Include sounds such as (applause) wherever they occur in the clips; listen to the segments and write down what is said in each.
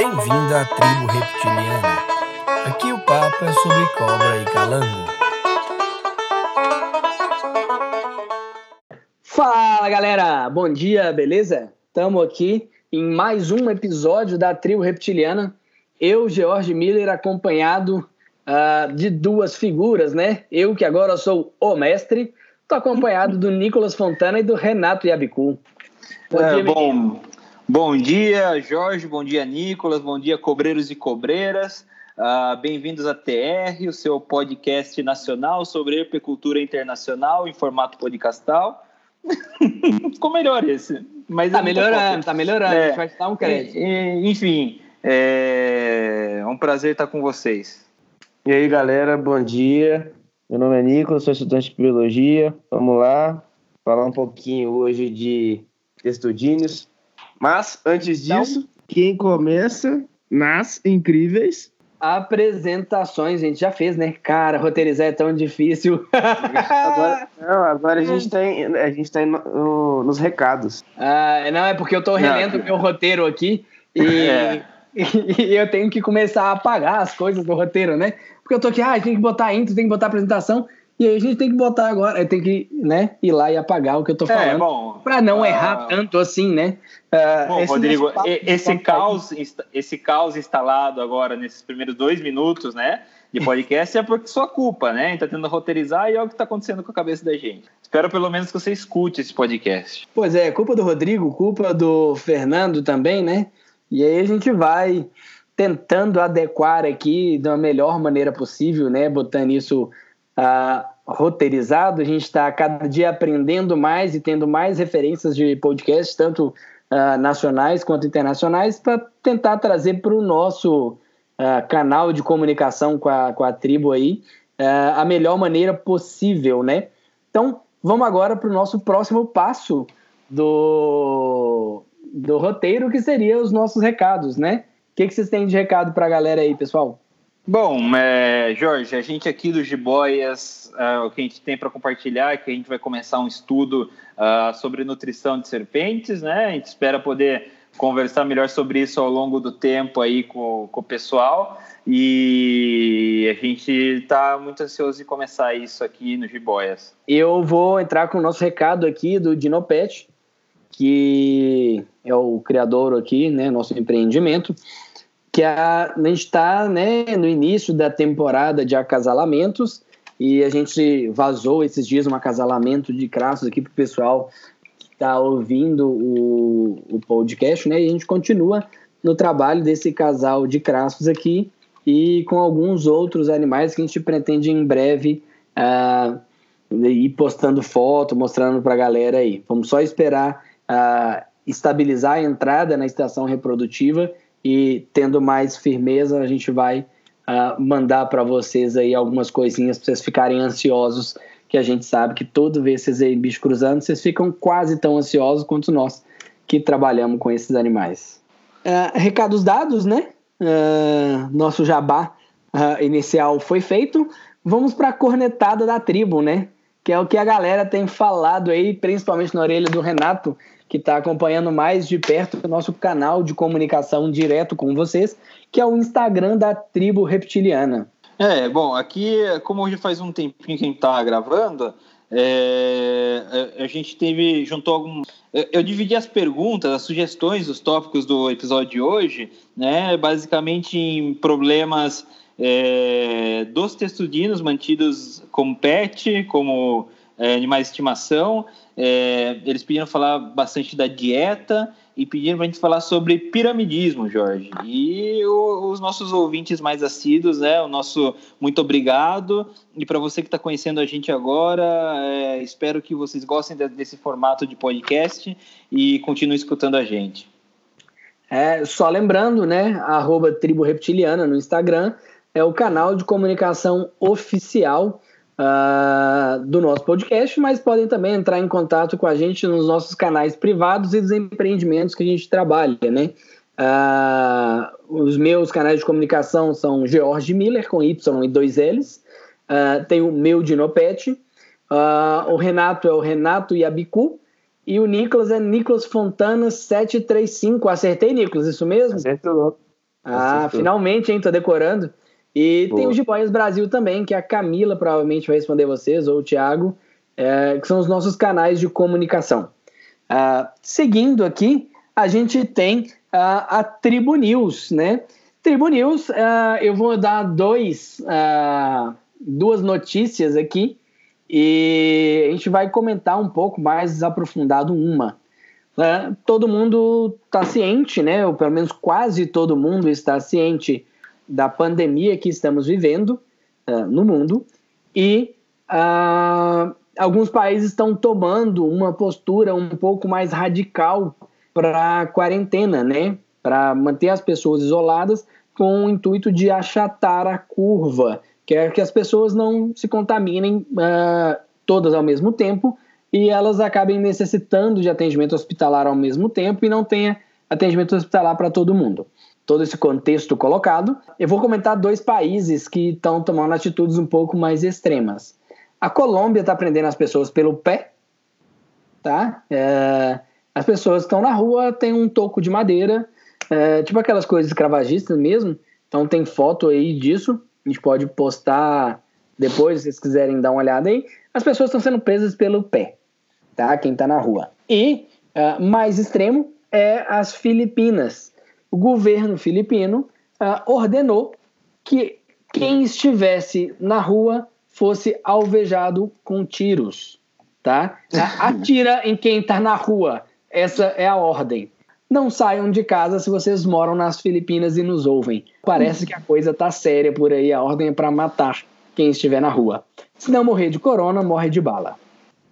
Bem-vindo à tribo reptiliana. Aqui o papo é sobre cobra e calango. Fala galera, bom dia, beleza? Estamos aqui em mais um episódio da tribo reptiliana. Eu, George Miller, acompanhado uh, de duas figuras, né? Eu que agora sou o mestre, estou acompanhado do Nicolas Fontana e do Renato Yabicu. Bom, é, dia, bom, bom dia, Jorge, bom dia, Nicolas, bom dia, cobreiros e cobreiras. Uh, Bem-vindos a TR, o seu podcast nacional sobre herpicultura internacional em formato podcastal. (laughs) Ficou melhor esse. Mas tá melhorando, tá melhorando. É, a gente vai dar um crédito. Enfim, é um prazer estar com vocês. E aí, galera, bom dia. Meu nome é Nicolas, sou estudante de biologia. Vamos lá falar um pouquinho hoje de testudíneos. Mas, antes então, disso, quem começa nas incríveis apresentações, a gente já fez, né? Cara, roteirizar é tão difícil. (laughs) agora, não, agora a gente tem, a gente tá no, nos recados. Ah, não, é porque eu tô relendo o meu roteiro aqui e, é. (laughs) e, e, eu tenho que começar a apagar as coisas do roteiro, né? Porque eu tô aqui, ah, tem que botar intro, tem que botar apresentação. E aí a gente tem que botar agora, tem que né, ir lá e apagar o que eu tô é, falando. É, bom. Pra não uh, errar tanto assim, né? Uh, bom, Rodrigo, esse caos, esse caos instalado agora nesses primeiros dois minutos, né? De podcast é porque sua culpa, né? A gente tá tentando roteirizar e é o que tá acontecendo com a cabeça da gente. Espero pelo menos que você escute esse podcast. Pois é, culpa do Rodrigo, culpa do Fernando também, né? E aí a gente vai tentando adequar aqui da melhor maneira possível, né? Botando isso uh, roteirizado, a gente está cada dia aprendendo mais e tendo mais referências de podcast, tanto uh, nacionais quanto internacionais, para tentar trazer para o nosso uh, canal de comunicação com a, com a tribo aí uh, a melhor maneira possível, né? Então, vamos agora para o nosso próximo passo do, do roteiro, que seria os nossos recados, né? O que, que vocês têm de recado para a galera aí, pessoal? Bom, é, Jorge, a gente aqui do Jiboias, é, o que a gente tem para compartilhar é que a gente vai começar um estudo uh, sobre nutrição de serpentes, né? A gente espera poder conversar melhor sobre isso ao longo do tempo aí com, com o pessoal e a gente está muito ansioso de começar isso aqui no Jiboias. Eu vou entrar com o nosso recado aqui do Dinopet, que é o criador aqui, né, nosso empreendimento que a, a gente está né, no início da temporada de acasalamentos e a gente vazou esses dias um acasalamento de craços aqui para o pessoal que está ouvindo o, o podcast, né? E a gente continua no trabalho desse casal de craços aqui e com alguns outros animais que a gente pretende em breve uh, ir postando foto, mostrando para a galera aí. Vamos só esperar uh, estabilizar a entrada na estação reprodutiva e tendo mais firmeza, a gente vai uh, mandar para vocês aí algumas coisinhas para vocês ficarem ansiosos, que a gente sabe que toda vez que vocês veem bicho cruzando, vocês ficam quase tão ansiosos quanto nós que trabalhamos com esses animais. Uh, recados dados, né? Uh, nosso jabá inicial foi feito. Vamos para a cornetada da tribo, né? Que é o que a galera tem falado aí, principalmente na orelha do Renato, que está acompanhando mais de perto o nosso canal de comunicação direto com vocês, que é o Instagram da Tribo Reptiliana. É, bom, aqui, como hoje faz um tempinho que a gente está gravando, é, a gente teve, juntou algum. Eu dividi as perguntas, as sugestões, os tópicos do episódio de hoje, né, basicamente em problemas é, dos testudinos mantidos como pet, como é, animais de estimação. É, eles pediram falar bastante da dieta e pediram para a gente falar sobre piramidismo, Jorge. E o, os nossos ouvintes mais assíduos, né? O nosso muito obrigado. E para você que está conhecendo a gente agora, é, espero que vocês gostem de, desse formato de podcast e continuem escutando a gente. É, só lembrando, né? Arroba Tribo Reptiliana no Instagram é o canal de comunicação oficial uh, do nosso podcast, mas podem também entrar em contato com a gente nos nossos canais privados e dos empreendimentos que a gente trabalha, né? Uh, os meus canais de comunicação são George Miller, com Y e dois L's. Uh, tem o meu Dinopet. Uh, o Renato é o Renato Yabicu. E o Nicolas é Nicolas Fontana 735. Acertei, Nicolas, isso mesmo? Acertou. Ah, Acertou. finalmente, hein? Tô decorando. E Boa. tem o Jiboias Brasil também, que a Camila provavelmente vai responder vocês, ou o Thiago, é, que são os nossos canais de comunicação. Uh, seguindo aqui, a gente tem uh, a Tribo News, né? Tribo News, uh, eu vou dar dois, duas notícias aqui e a gente vai comentar um pouco mais aprofundado uma. Todo mundo está ciente, né? Ou pelo menos quase todo mundo está ciente da pandemia que estamos vivendo no mundo e uh, alguns países estão tomando uma postura um pouco mais radical para quarentena, né? Para manter as pessoas isoladas com o intuito de achatar a curva, que é que as pessoas não se contaminem uh, todas ao mesmo tempo e elas acabem necessitando de atendimento hospitalar ao mesmo tempo e não tenha atendimento hospitalar para todo mundo. Todo esse contexto colocado, eu vou comentar dois países que estão tomando atitudes um pouco mais extremas. A Colômbia está prendendo as pessoas pelo pé, tá? É, as pessoas estão na rua, tem um toco de madeira, é, tipo aquelas coisas escravagistas mesmo. Então tem foto aí disso. A gente pode postar depois, se vocês quiserem dar uma olhada aí. As pessoas estão sendo presas pelo pé, tá? Quem está na rua. E uh, mais extremo é as Filipinas. O governo filipino uh, ordenou que quem estivesse na rua fosse alvejado com tiros, tá? (laughs) Atira em quem está na rua. Essa é a ordem. Não saiam de casa se vocês moram nas Filipinas e nos ouvem. Parece que a coisa tá séria por aí. A ordem é para matar quem estiver na rua. Se não morrer de corona, morre de bala.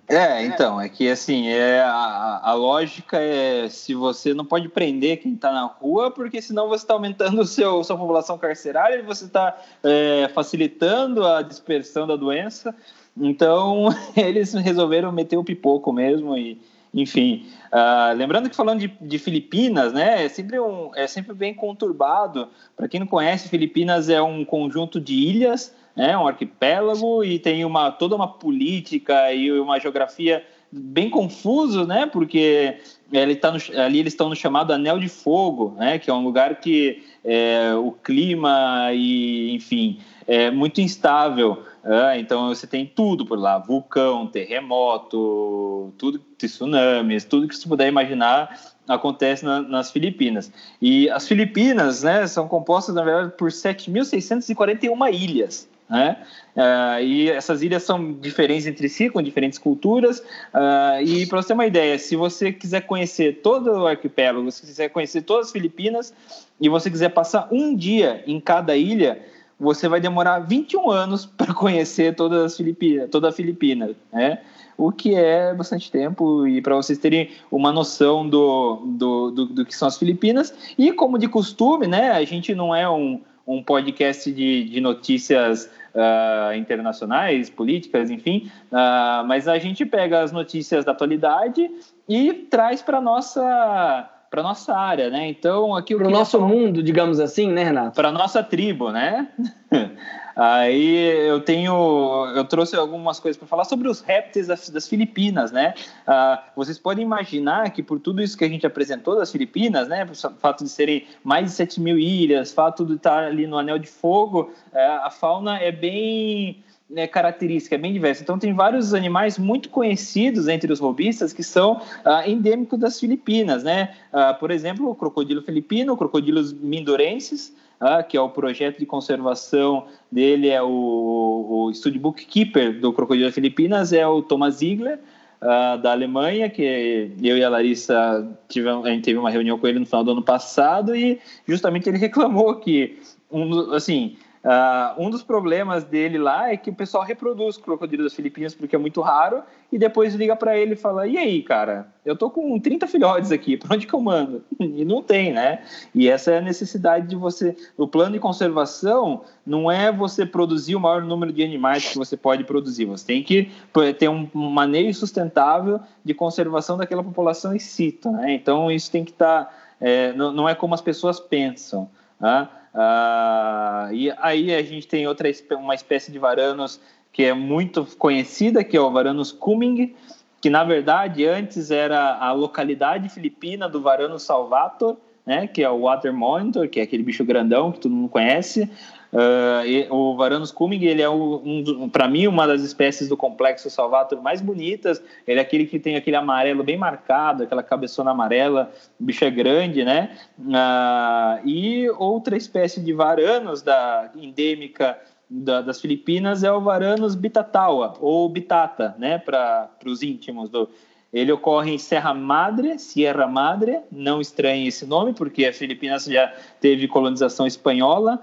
É, então, é que assim, é, a, a lógica é se você não pode prender quem está na rua, porque senão você está aumentando (laughs) seu, sua população carcerária e você está é, facilitando a dispersão da doença. Então, (laughs) eles resolveram meter o pipoco mesmo e, enfim. Uh, lembrando que falando de, de, Filipinas, né, é sempre, um, é sempre bem conturbado. Para quem não conhece, Filipinas é um conjunto de ilhas né, um arquipélago e tem uma toda uma política e uma geografia bem confuso, né? Porque ele tá no, ali eles estão no chamado Anel de Fogo, né? Que é um lugar que é, o clima e, enfim, é muito instável. É, então você tem tudo por lá: vulcão, terremoto, tudo, tsunamis, tudo que você puder imaginar acontece na, nas Filipinas. E as Filipinas, né? São compostas na verdade por 7.641 ilhas. Né? Uh, e essas ilhas são diferentes entre si, com diferentes culturas. Uh, e para você ter uma ideia, se você quiser conhecer todo o arquipélago, se quiser conhecer todas as Filipinas e você quiser passar um dia em cada ilha, você vai demorar 21 anos (laughs) para conhecer todas as Filipinas, toda a Filipina, né? O que é bastante tempo e para vocês terem uma noção do, do, do, do que são as Filipinas. E como de costume, né? A gente não é um, um podcast de, de notícias uh, internacionais, políticas, enfim, uh, mas a gente pega as notícias da atualidade e traz para nossa para nossa área, né? Então aqui para o nosso falar... mundo, digamos assim, né, Renato? Para nossa tribo, né? (laughs) Aí eu tenho, eu trouxe algumas coisas para falar sobre os répteis das, das Filipinas, né? Uh, vocês podem imaginar que por tudo isso que a gente apresentou das Filipinas, né? Por fato de serem mais de 7 mil ilhas, fato de estar ali no Anel de Fogo, uh, a fauna é bem né, característica, é bem diversa. Então, tem vários animais muito conhecidos entre os robistas que são uh, endêmicos das Filipinas, né? Uh, por exemplo, o crocodilo filipino, crocodilos mindorenses, ah, que é o projeto de conservação dele, é o, o Studio Bookkeeper do Crocodilo Filipinas, é o Thomas Ziegler, ah, da Alemanha, que eu e a Larissa tivemos, a gente teve uma reunião com ele no final do ano passado e justamente ele reclamou que, um, assim, Uh, um dos problemas dele lá é que o pessoal reproduz crocodilo das Filipinas porque é muito raro e depois liga para ele e fala: E aí, cara, eu tô com 30 filhotes aqui, para onde que eu mando? (laughs) E não tem, né? E essa é a necessidade de você. O plano de conservação não é você produzir o maior número de animais que você pode produzir, você tem que ter um manejo sustentável de conservação daquela população em si, né? Então isso tem que estar. Tá, é, não, não é como as pessoas pensam. Tá? Uh, e aí a gente tem outra uma espécie de varanos que é muito conhecida, que é o Varanus cumming, que na verdade antes era a localidade filipina do Varanus salvator, né, que é o Water Monitor, que é aquele bicho grandão que todo mundo conhece. Uh, e, o Varanus cumming, ele é um, para mim uma das espécies do complexo salvator mais bonitas. Ele é aquele que tem aquele amarelo bem marcado, aquela cabeçona amarela, o bicho é grande, né? Uh, e outra espécie de Varanus da endêmica da, das Filipinas é o Varanus bitatawa ou bitata, né? Para os íntimos do ele ocorre em Serra Madre, Sierra Madre, não estranhe esse nome, porque a Filipinas já teve colonização espanhola,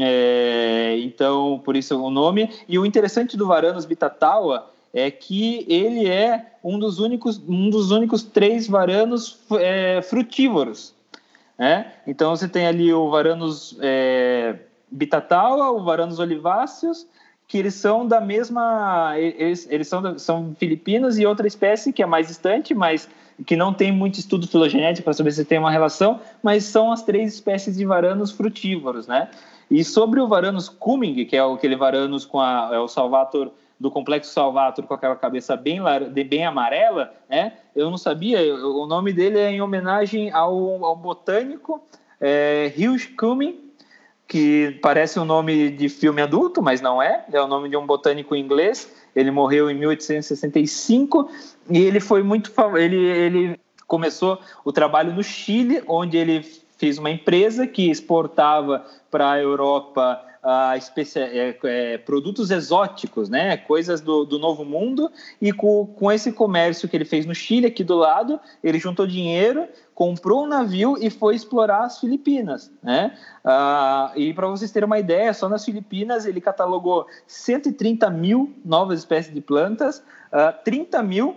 é, então por isso o nome. E o interessante do Varanus bitatawa é que ele é um dos únicos, um dos únicos três varanos é, frutívoros. Né? Então você tem ali o Varanus é, bitatawa, o Varanus oliváceos que eles são da mesma. Eles, eles são, são filipinos e outra espécie que é mais distante, mas que não tem muito estudo filogenético para saber se tem uma relação, mas são as três espécies de varanos frutívoros, né? E sobre o varanus cumming, que é aquele varanus com a, é o salvator do complexo salvator com aquela cabeça bem, bem amarela, né? Eu não sabia, o nome dele é em homenagem ao, ao botânico é, Cumming, que parece um nome de filme adulto, mas não é. É o nome de um botânico inglês. Ele morreu em 1865 e ele foi muito ele ele começou o trabalho no Chile, onde ele fez uma empresa que exportava para a Europa uh, é, é, produtos exóticos, né? coisas do, do novo mundo, e com, com esse comércio que ele fez no Chile, aqui do lado, ele juntou dinheiro, comprou um navio e foi explorar as Filipinas. Né? Uh, e para vocês terem uma ideia, só nas Filipinas ele catalogou 130 mil novas espécies de plantas, uh, ah, 30 mil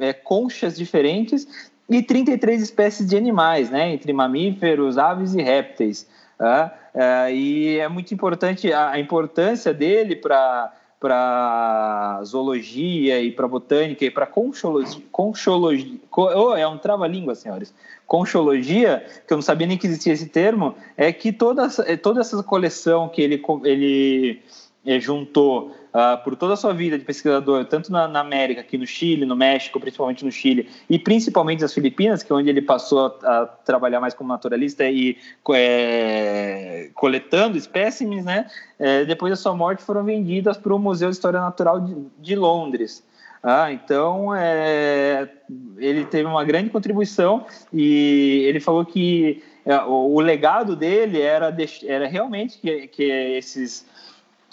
é, conchas diferentes e 33 espécies de animais, né? entre mamíferos, aves e répteis. Uh, uh, e é muito importante a, importância dele para para zoologia e para botânica e para conchologia, conchologia oh, é um trava-língua, senhores. Conchologia, que eu não sabia nem que existia esse termo, é que toda, toda essa coleção que ele, ele eh, juntou uh, por toda a sua vida de pesquisador, tanto na, na, América, aqui no Chile, no México, principalmente no Chile, e principalmente nas Filipinas, que é onde ele passou a, a trabalhar mais como naturalista e é, coletando espécimes, né? É, depois da sua morte foram vendidas para o Museu de História Natural de, de Londres. Ah, então é, ele teve uma grande contribuição e ele falou que é, o, legado dele era, era realmente que, que esses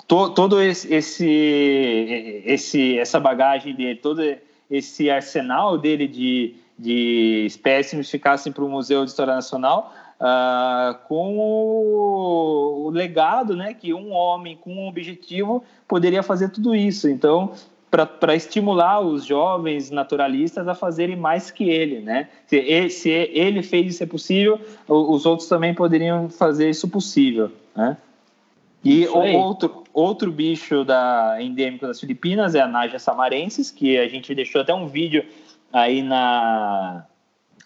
to, todo esse, esse, esse, essa bagagem dele, todo esse arsenal dele de, de espécimes ficassem para o Museu de História Nacional uh, com o, o, legado né, que um homem com um objetivo poderia fazer tudo isso. Então, para estimular os jovens naturalistas a fazerem mais que ele, né? Se ele, se ele fez isso é possível, os outros também poderiam fazer isso possível, né? E outro, outro bicho da, endêmico das Filipinas é a Naja samarensis, que a gente deixou até um vídeo aí na,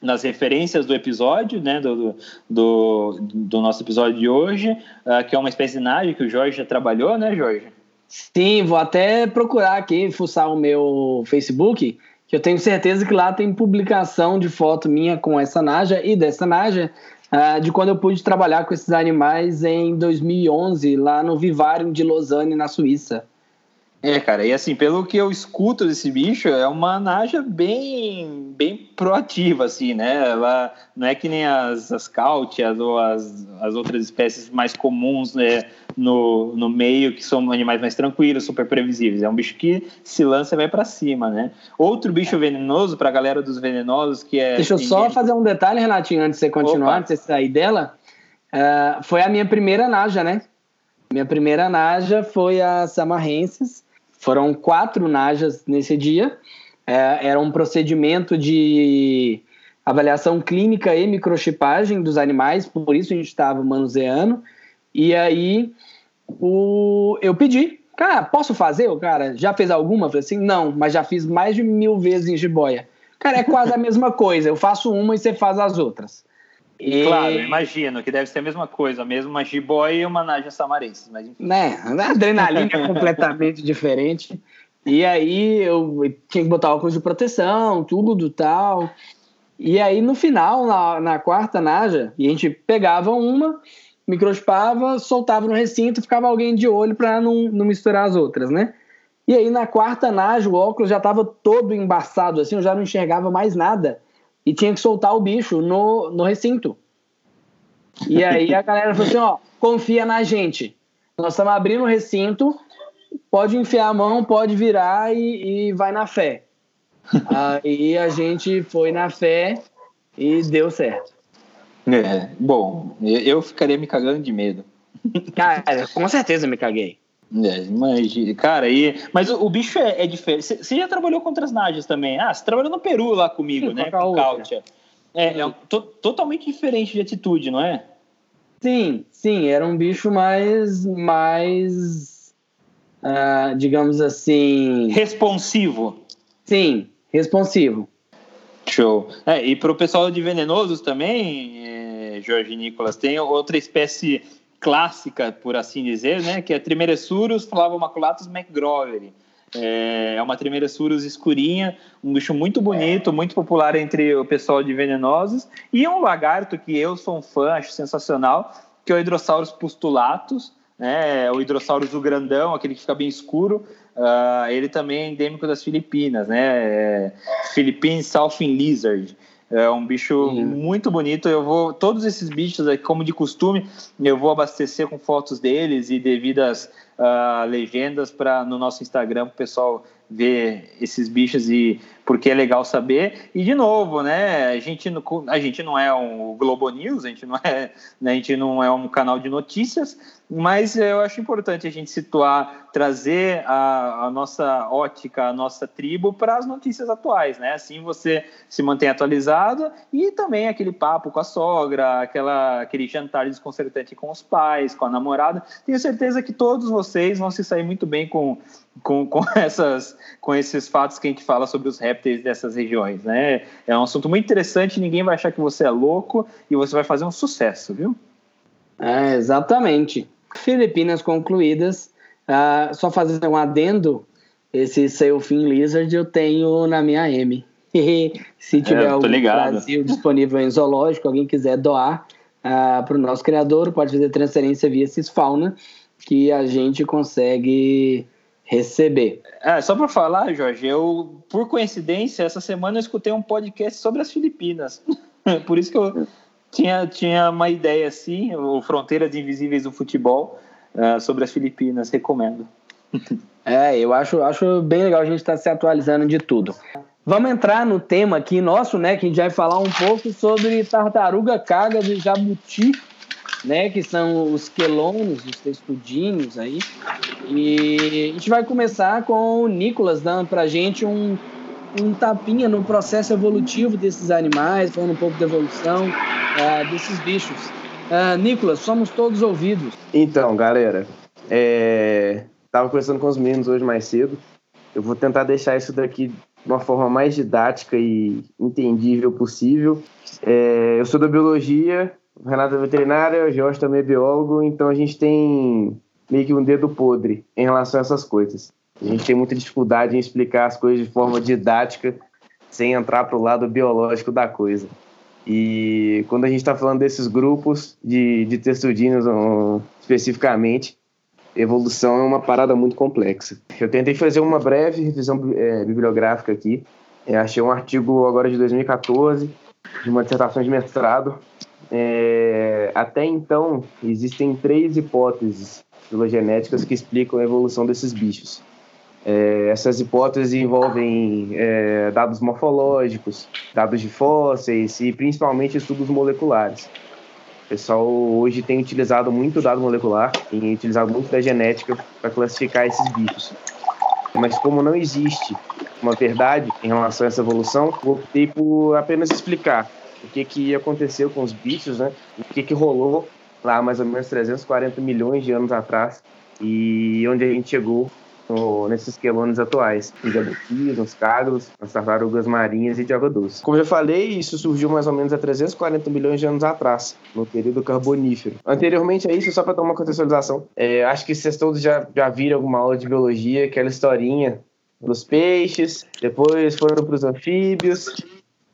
nas referências do episódio, né, do, do, do nosso episódio de hoje, uh, que é uma espécie de Naja que o Jorge já trabalhou, né, Jorge? Sim, vou até procurar aqui, fuçar o meu Facebook, que eu tenho certeza que lá tem publicação de foto minha com essa Naja e dessa Naja uh, de quando eu pude trabalhar com esses animais em 2011, lá no Vivarium de Lausanne, na Suíça. É, cara, e assim, pelo que eu escuto desse bicho, é uma naja bem, bem proativa, assim, né? Ela não é que nem as, as cáutias ou as, as outras espécies mais comuns né, no, no meio, que são animais mais tranquilos, super previsíveis. É um bicho que se lança e vai para cima, né? Outro bicho venenoso, para a galera dos venenosos, que é. Deixa eu só fazer um detalhe, Renatinho, antes de você continuar, Opa. antes de você sair dela. Uh, foi a minha primeira naja, né? Minha primeira naja foi a Samarrensis foram quatro najas nesse dia. É, era um procedimento de avaliação clínica e microchipagem dos animais, por isso a gente estava manuseando. E aí o, eu pedi, cara, posso fazer? O cara já fez alguma? Eu falei assim, não, mas já fiz mais de mil vezes em jiboia. Cara, é quase a mesma coisa. Eu faço uma e você faz as outras. E... Claro, imagino que deve ser a mesma coisa, mesmo uma jiboia e uma naja samarense. Mas Né, a adrenalina é completamente diferente. E aí eu tinha que botar óculos de proteção, tudo tal. E aí, no final, na, na quarta naja, a gente pegava uma, microchipava, soltava no recinto, ficava alguém de olho para não, não misturar as outras, né? E aí, na quarta naja, o óculos já estava todo embaçado, assim, eu já não enxergava mais nada. E tinha que soltar o bicho no, no recinto. E aí a galera falou assim: ó, confia na gente. Nós estamos abrindo o recinto, pode enfiar a mão, pode virar e, e vai na fé. Aí a gente foi na fé e deu certo. É, bom, eu ficaria me cagando de medo. Cara, com certeza me caguei. É, imagina, cara, e, mas o, o bicho é, é diferente. Você já trabalhou com outras najas também? Ah, você trabalhou no Peru lá comigo, Sim, né? Com Cáutia. É, é to, totalmente diferente de atitude, não é? Sim, sim, era um bicho mais, mais, uh, digamos assim, responsivo. Sim, responsivo. Show. É, e para o pessoal de venenosos também, é, Jorge Nicolas, tem outra espécie clássica, por assim dizer, né, que é Trimeresurus flavomaculatus mcgrovery. É, é uma Trimeresurus escurinha, um bicho muito bonito, muito popular entre o pessoal de venenosos, e um lagarto que eu sou um fã, acho sensacional, que é o Hidrosaurus pustulatus, né, o Hidrosaurus o grandão, aquele que fica bem escuro, uh, ele também é endêmico das Filipinas, né, é Philippine Southern Lizard. É um bicho Sim. muito bonito. Eu vou todos esses bichos, como de costume, eu vou abastecer com fotos deles e devidas uh, legendas para no nosso Instagram o pessoal ver esses bichos e porque é legal saber. E de novo, né? A gente, a gente não é um Globo News, a gente não é, né, a gente não é um canal de notícias, mas eu acho importante a gente situar, trazer a, a nossa ótica, a nossa tribo para as notícias atuais, né? Assim você se mantém atualizado e também aquele papo com a sogra, aquela, aquele jantar desconcertante com os pais, com a namorada. Tenho certeza que todos vocês vão se sair muito bem com com, com, (laughs) essas, com esses fatos que a gente fala sobre os répteis dessas regiões, né? É um assunto muito interessante, ninguém vai achar que você é louco e você vai fazer um sucesso, viu? É, exatamente. Filipinas concluídas, uh, só fazer um adendo, esse Sailfin Lizard eu tenho na minha M. (laughs) Se tiver é, algum. Brasil disponível em zoológico, alguém quiser doar uh, ah, para o nosso criador, pode fazer transferência via Cisfauna, que a gente consegue receber. É, só para falar, Jorge, eu, por coincidência, essa semana eu escutei um podcast sobre as Filipinas. (laughs) por isso que eu tinha, tinha uma ideia assim, o Fronteiras Invisíveis do Futebol, uh, sobre as Filipinas. Recomendo. (laughs) é, eu acho, acho bem legal a gente estar tá se atualizando de tudo. Vamos entrar no tema aqui nosso, né? Que a gente vai falar um pouco sobre tartaruga caga de jabuti né, que são os quelônios, os textudinhos aí. E a gente vai começar com o Nicolas dando pra gente um, um tapinha no processo evolutivo desses animais, falando um pouco da evolução uh, desses bichos. Uh, Nicolas, somos todos ouvidos. Então, galera, é... tava conversando com os meninos hoje mais cedo. Eu vou tentar deixar isso daqui de uma forma mais didática e entendível possível. É... eu sou da biologia o Renato é veterinário, o Jorge também é biólogo, então a gente tem meio que um dedo podre em relação a essas coisas. A gente tem muita dificuldade em explicar as coisas de forma didática, sem entrar para o lado biológico da coisa. E quando a gente está falando desses grupos de, de textudinos especificamente, evolução é uma parada muito complexa. Eu tentei fazer uma breve revisão é, bibliográfica aqui. Eu achei um artigo agora de 2014, de uma dissertação de mestrado, é, até então, existem três hipóteses filogenéticas que explicam a evolução desses bichos. É, essas hipóteses envolvem é, dados morfológicos, dados de fósseis e principalmente estudos moleculares. O pessoal hoje tem utilizado muito dado molecular, tem utilizado muito da genética para classificar esses bichos. Mas como não existe uma verdade em relação a essa evolução, optei por apenas explicar o que, que aconteceu com os bichos, né? O que, que rolou lá mais ou menos 340 milhões de anos atrás e onde a gente chegou no, nesses quelônios atuais, nos jabutis, nos cágados, nas tartarugas marinhas e de água doce. Como eu já falei, isso surgiu mais ou menos há 340 milhões de anos atrás, no período carbonífero. Anteriormente a isso, só para dar uma contextualização, é, acho que vocês todos já, já viram alguma aula de biologia, aquela historinha dos peixes, depois foram para os anfíbios,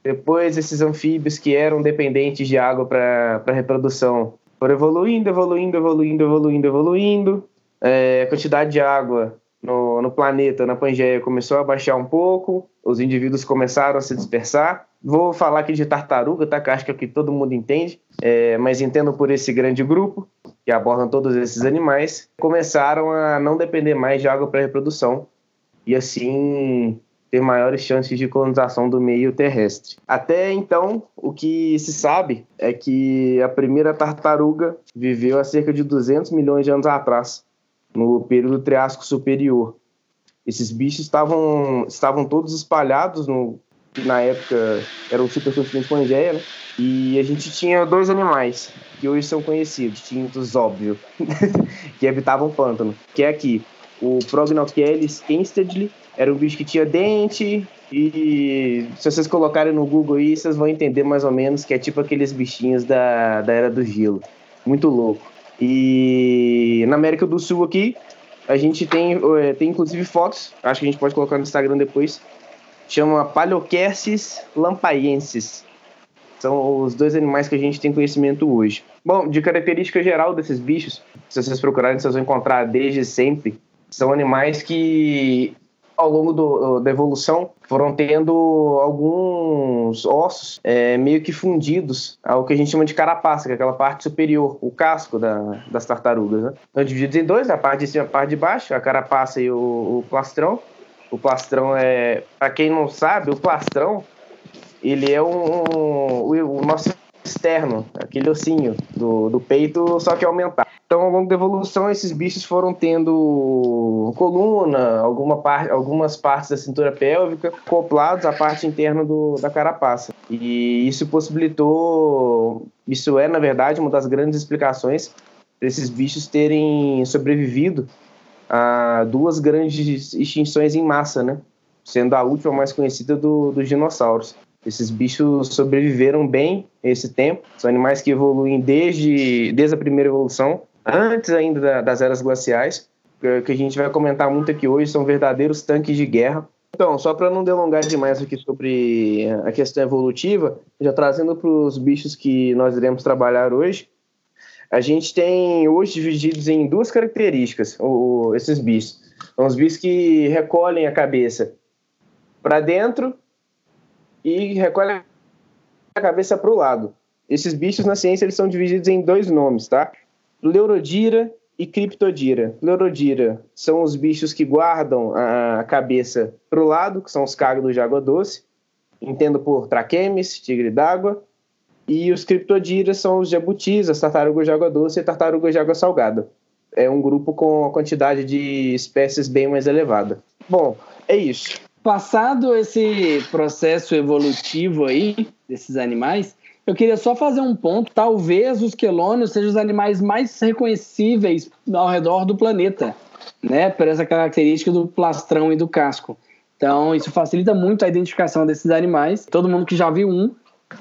Depois, esses anfíbios que eram dependentes de água para reprodução foram evoluindo, evoluindo, evoluindo, evoluindo, evoluindo. É, a quantidade de água no, no planeta, na Pangeia, começou a baixar um pouco, os indivíduos começaram a se dispersar. Vou falar aqui de tartaruga, tá? Que acho que é o que todo mundo entende, é, mas entendo por esse grande grupo que abordam todos esses animais, começaram a não depender mais de água para reprodução e assim ter maiores chances de colonização do meio terrestre. Até então, o que se sabe é que a primeira tartaruga viveu há cerca de 200 milhões de anos atrás, no período Triássico Superior. Esses bichos estavam, estavam todos espalhados no na época era o supercontinente Pangeia, né? E a gente tinha dois animais que hoje são conhecidos, distintos, óbvio, (laughs) que habitavam o pântano, que é aqui o Prognochelys kenstedli, era um bicho que tinha dente e se vocês colocarem no Google aí, vocês vão entender mais ou menos que é tipo aqueles bichinhos da, da Era do Gelo. Muito louco. E na América do Sul aqui, a gente tem, eh, tem inclusive fotos, acho que a gente pode colocar no Instagram depois, chama Paleocercis lampaiensis. São os dois animais que a gente tem conhecimento hoje. Bom, de característica geral desses bichos, se vocês procurarem, vocês vão encontrar desde sempre. São animais que, ao longo do, da evolução, foram tendo alguns ossos é, meio que fundidos ao que a gente chama de carapaça, que é aquela parte superior, o casco da, das tartarugas. Né? Então, divididos em dois, a parte de cima e a parte de baixo, a carapaça e o, o plastrão. O plastrão é, para quem não sabe, o plastrão ele é um, um, o nosso externo, aquele ossinho do, do peito, só que aumentar. Então, ao longo da evolução, esses bichos foram tendo coluna, alguma par, algumas partes da cintura pélvica, acoplados à parte interna do, da carapaça. E isso possibilitou, isso é, na verdade, uma das grandes explicações desses bichos terem sobrevivido a duas grandes extinções em massa, né? Sendo a última mais conhecida do, dos dinossauros. Esses bichos sobreviveram bem esse tempo. São animais que evoluem desde, desde a primeira evolução, antes ainda da, das eras glaciais, que a gente vai comentar muito aqui hoje, são verdadeiros tanques de guerra. Então, só para não delongar demais aqui sobre a questão evolutiva, já trazendo para os bichos que nós iremos trabalhar hoje, a gente tem hoje divididos em duas características o, esses bichos. São os bichos que recolhem a cabeça para dentro e recolhem a cabeça para o lado. Esses bichos na ciência eles são divididos em dois nomes, tá? Leurodira e Criptodira. Leurodira são os bichos que guardam a cabeça para o lado, que são os cágados de água doce. Entendo por traquemes, tigre d'água. E os criptodiras são os jabutis, as tartarugas de água doce e tartarugas de água salgada. É um grupo com a quantidade de espécies bem mais elevada. Bom, é isso. Passado esse processo evolutivo aí desses animais, eu queria só fazer um ponto. Talvez os quelônios sejam os animais mais reconhecíveis ao redor do planeta, né? Por essa característica do plastrão e do casco. Então, isso facilita muito a identificação desses animais. Todo mundo que já viu um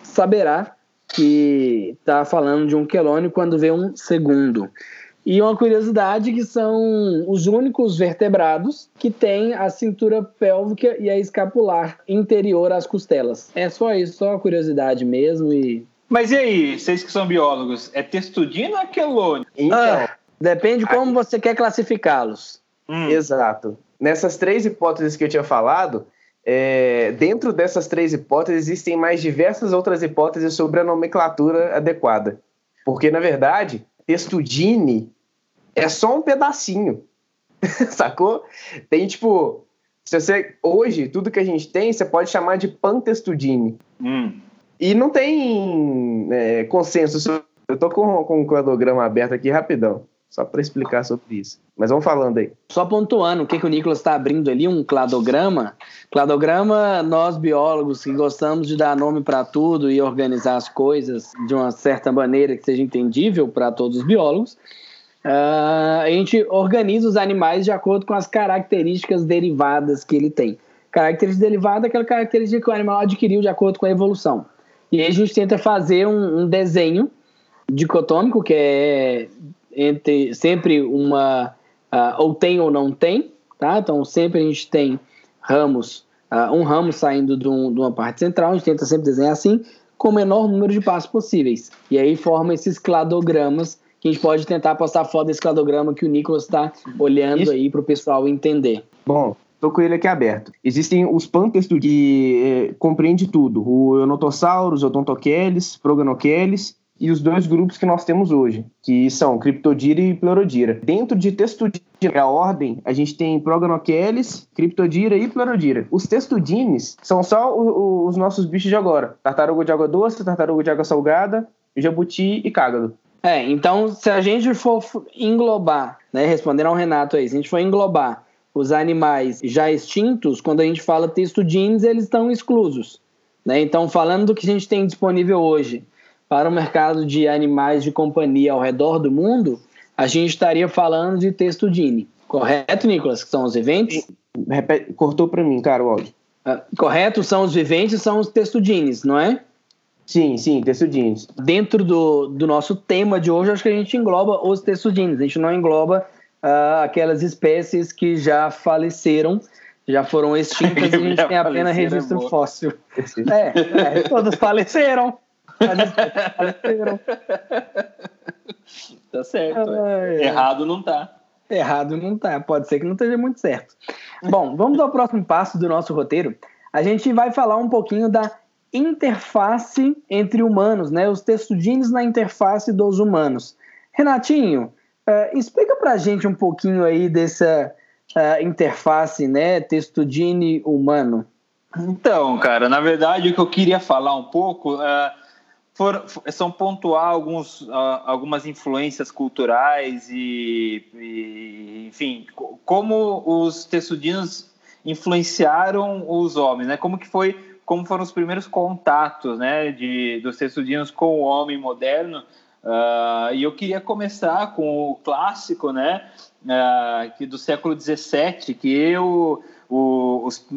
saberá que está falando de um quelônio quando vê um segundo. E uma curiosidade que são os únicos vertebrados que têm a cintura pélvica e a escapular interior às costelas. É só isso, só uma curiosidade mesmo e... Mas e aí, vocês que são biólogos, é testudino ou é quelônio? Então, ah, depende como você quer classificá-los. Hum. Exato. Nessas três hipóteses que eu tinha falado, é, dentro dessas três hipóteses, existem mais diversas outras hipóteses sobre a nomenclatura adequada. Porque, na verdade, Testudine é só um pedacinho. (laughs) Sacou? Tem tipo. Se você, hoje, tudo que a gente tem, você pode chamar de pantestudine. Hum. E não tem é, consenso. Eu tô com, com o cladograma aberto aqui rapidão só para explicar sobre isso. Mas vamos falando aí. Só pontuando o que, que o Nicolas está abrindo ali, um cladograma. Cladograma, nós biólogos que gostamos de dar nome para tudo e organizar as coisas de uma certa maneira que seja entendível para todos os biólogos, uh, a gente organiza os animais de acordo com as características derivadas que ele tem. Característica derivada é aquela característica que o animal adquiriu de acordo com a evolução. E aí a gente tenta fazer um, um desenho dicotômico, que é entre sempre uma uh, ou tem ou não tem, tá? Então sempre a gente tem ramos uh, um ramo saindo de, um, de, uma parte central, a gente tenta sempre desenhar assim, com o menor número de passos possíveis. E aí forma esses cladogramas que a gente pode tentar postar foto desse cladograma que o Nicolas está olhando Isso. aí para o pessoal entender. Bom, Estou com ele aqui aberto. Existem os pântestos que é, compreende tudo: o Eunotossauros, o Odontocheles, Proganocheles e os dois grupos que nós temos hoje, que são Cryptodira e Pleurodira. Dentro de Testudina, a ordem, a gente tem Proganocheles, Cryptodira e Pleurodira. Os Testudines são só o, o, os nossos bichos de agora: tartaruga de água doce, tartaruga de água salgada, jabuti e cágado. É, então se a gente for englobar, né, respondendo ao Renato aí, se a gente for englobar os animais já extintos, quando a gente fala texto jeans, eles estão exclusos. Né? Então, falando do que a gente tem disponível hoje para o mercado de animais de companhia ao redor do mundo, a gente estaria falando de texto Dini. Correto, Nicolas? Que são os viventes? Repete, cortou para mim, cara, o áudio. Correto, são os viventes, são os textudines, não é? Sim, sim, textudines. Dentro do, do nosso tema de hoje, acho que a gente engloba os textudines. A gente não engloba uh, aquelas espécies que já faleceram, já foram extintas e a gente (laughs) tem apenas registro fóssil. É, é, todos faleceram. faleceram. Tá certo. É. Errado não tá. Errado não tá. Pode ser que não esteja muito certo. Bom, vamos ao próximo passo do nosso roteiro. A gente vai falar um pouquinho da interface entre humanos, né? Os textudines na interface dos humanos. Renatinho, Uh, explica para a gente um pouquinho aí dessa uh, interface, né, textudine humano. Então, cara, na verdade o que eu queria falar um pouco uh, for, são pontuar alguns, algumas influências culturais e, e, enfim, como os textudinos influenciaram os homens, né? Como que foi, como foram os primeiros contatos, né, de dos textudinos com o homem moderno Uh, e eu queria começar com o clássico, né, uh, que do século XVII, que eu, o, os,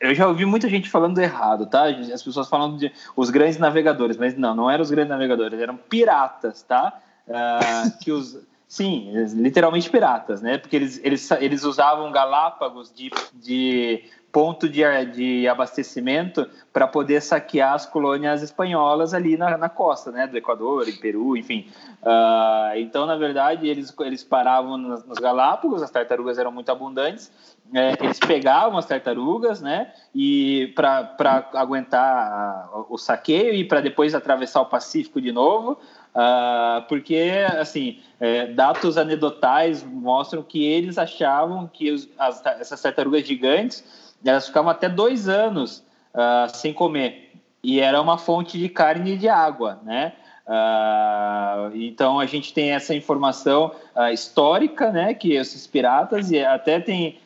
eu já ouvi muita gente falando errado, tá? As pessoas falando de os grandes navegadores, mas não, não eram os grandes navegadores, eram piratas, tá? Uh, (laughs) que os Sim, literalmente piratas, né? Porque eles, eles, eles usavam Galápagos de, de ponto de, de abastecimento para poder saquear as colônias espanholas ali na, na costa, né, do Equador, em Peru, enfim. Uh, então, na verdade, eles, eles paravam nos, nos Galápagos, as tartarugas eram muito abundantes, é, eles pegavam as tartarugas, né, e para aguentar o saqueio e para depois atravessar o Pacífico de novo, Uh, porque, assim, é, dados anedotais mostram que eles achavam que os, as, essas tartarugas gigantes elas ficavam até dois anos uh, sem comer e era uma fonte de carne e de água, né? Uh, então a gente tem essa informação uh, histórica, né? Que esses piratas e até tem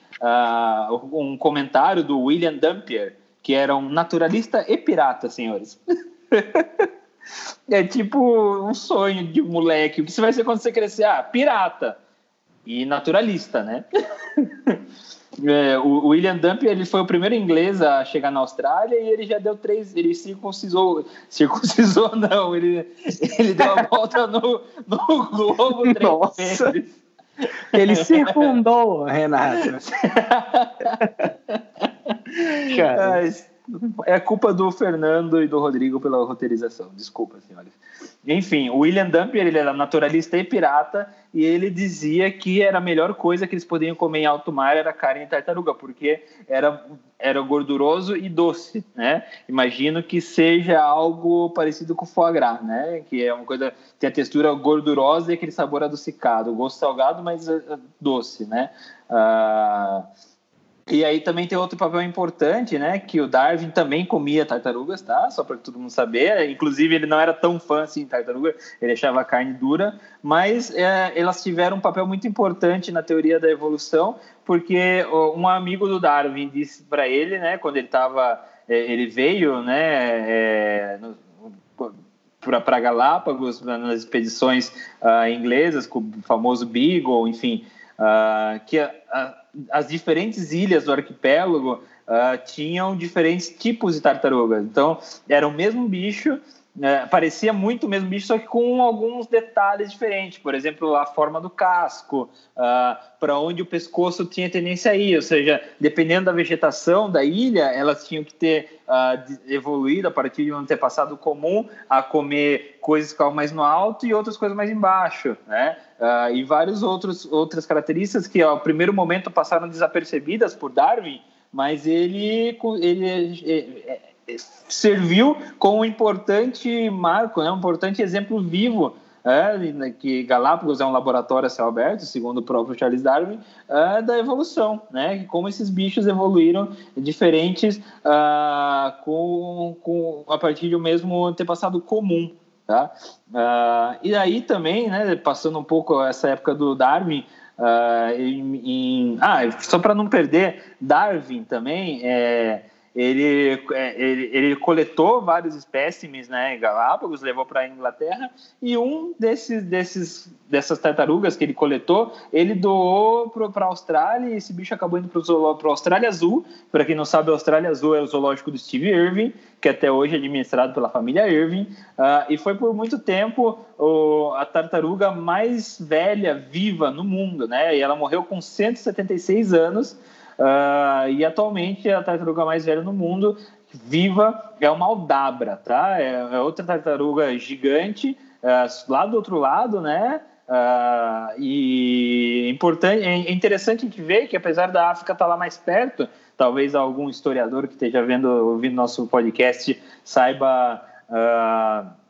um comentário do William Dampier, que era um naturalista e pirata, senhores. (laughs) é tipo um sonho de moleque. O que você vai ser quando você crescer? Ah, pirata e naturalista, né? (laughs) É, o William Dump ele foi o primeiro inglês a chegar na Austrália e ele já deu três. Ele circuncisou. (laughs) Circuncisou, não. Ele, ele deu a volta no, no globo três Nossa. vezes. Ele circundou, Renato. (laughs) Cara. É culpa do Fernando e do Rodrigo pela roteirização. Desculpa, senhores. Enfim, o William Dampier ele era naturalista e pirata e ele dizia que era a melhor coisa que eles podiam comer em alto mar era carne de tartaruga, porque era, era gorduroso e doce, né? Imagino que seja algo parecido com foie gras, né? Que é uma coisa tem a textura gordurosa e aquele sabor adocicado, gosto salgado, mas eh, doce, né? Uh, e aí também tem outro papel importante, né? Que o Darwin também comia tartarugas, tá? Só para todo mundo saber. Inclusive, ele não era tão fã assim de tartaruga, ele achava a carne dura, mas é, elas tiveram um papel muito importante na teoria da evolução, porque um amigo do Darwin disse para ele, né? Quando ele tava, é, ele veio, né? É, para Galápagos, nas expedições uh, inglesas, com o famoso Beagle, enfim, uh, que a, as diferentes ilhas do arquipélago uh, tinham diferentes tipos de tartarugas. Então, era o mesmo bicho, é, parecia muito o mesmo bicho, só que com alguns detalhes diferentes. Por exemplo, a forma do casco, uh, para onde o pescoço tinha tendência a ir. Ou seja, dependendo da vegetação da ilha, elas tinham que ter uh, evoluído a partir de um antepassado comum a comer coisas que ficavam mais no alto e outras coisas mais embaixo. Né? Uh, e várias outros, outras características que, ao primeiro momento, passaram desapercebidas por Darwin, mas ele, ele serviu como um importante marco, né, um importante exemplo vivo é, né, que Galápagos é um laboratório a céu aberto, segundo o próprio Charles Darwin, é, da evolução, né? Como esses bichos evoluíram diferentes uh, com, com, a partir um mesmo antepassado comum, tá? Uh, e aí também, né, passando um pouco essa época do Darwin, uh, em, em, ah, só para não perder, Darwin também é ele, é, ele, ele coletou vários espécimes né, em Galápagos, levou para a Inglaterra, e um desses, desses, dessas tartarugas que ele coletou, ele doou para a Austrália, e esse bicho acabou indo para a Austrália Azul. Para quem não sabe, a Austrália Azul é o zoológico do Steve Irving, que até hoje é administrado pela família Irving, uh, e foi por muito tempo o, a tartaruga mais velha viva no mundo, né? E ela morreu com 176 anos. Uh, e atualmente a tartaruga mais velha no mundo, viva, é uma aldabra, tá? É, é outra tartaruga gigante, uh, lá do outro lado, né? Uh, e importante, é interessante a gente ver que apesar da África estar tá lá mais perto, talvez algum historiador que esteja vendo, ouvindo nosso podcast saiba uh,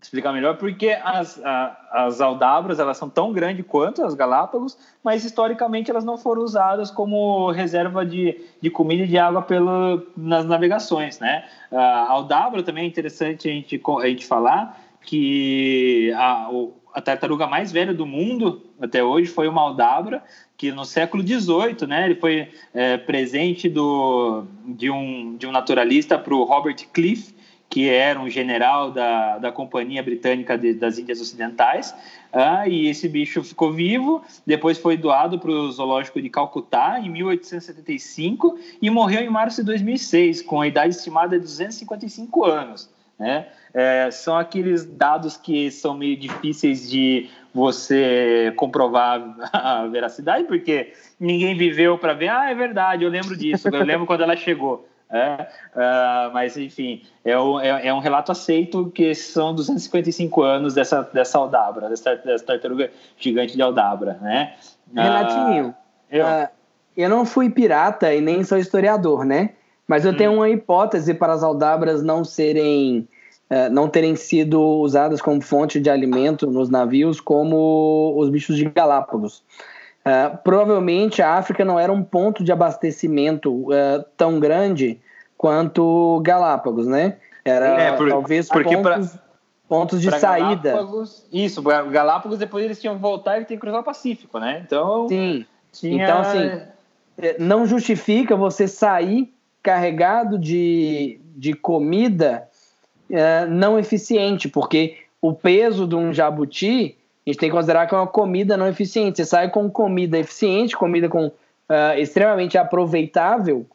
explicar melhor porque as, a, as aldabras elas são tão grandes quanto as Galápagos, mas historicamente elas não foram usadas como reserva de, de comida e de água pelo, nas navegações, né? A aldabra também é interessante a gente, a gente falar que a, a tartaruga mais velha do mundo até hoje foi uma aldabra que no século XVIII, né, ele foi é, presente do, de, um, de um naturalista para o Robert Cliff, que era um general da, da Companhia Britânica de, das Índias Ocidentais, ah, e esse bicho ficou vivo, depois foi doado para o Zoológico de Calcutá em 1875 e morreu em março de 2006, com a idade estimada de 255 anos. Né? É, são aqueles dados que são meio difíceis de você comprovar a veracidade, porque ninguém viveu para ver, ah, é verdade, eu lembro disso, eu lembro quando ela chegou. É, uh, mas, enfim, é, o, é, é, um relato aceito que são 255 anos dessa, dessa Aldabra, dessa, dessa tartaruga gigante de Aldabra, né? Renatinho, uh, eu... Uh, eu não fui pirata e nem sou historiador, né? Mas eu hum. tenho uma hipótese para as Aldabras não serem não terem sido usadas como fonte de alimento nos navios como os bichos de Galápagos. Uh, provavelmente a África não era um ponto de abastecimento uh, tão grande quanto Galápagos, né? Era é, por, talvez porque pontos, pra, pontos de saída. Galápagos, isso, Galápagos depois eles tinham que voltar e ter que cruzar o Pacífico, né? Então, Sim. Tinha... Então, assim, é, não justifica você sair carregado de, de comida uh, não eficiente, porque o peso de um jabuti a gente tem que considerar que é uma comida não eficiente. Você sai com comida eficiente, comida com, uh, extremamente aproveitável,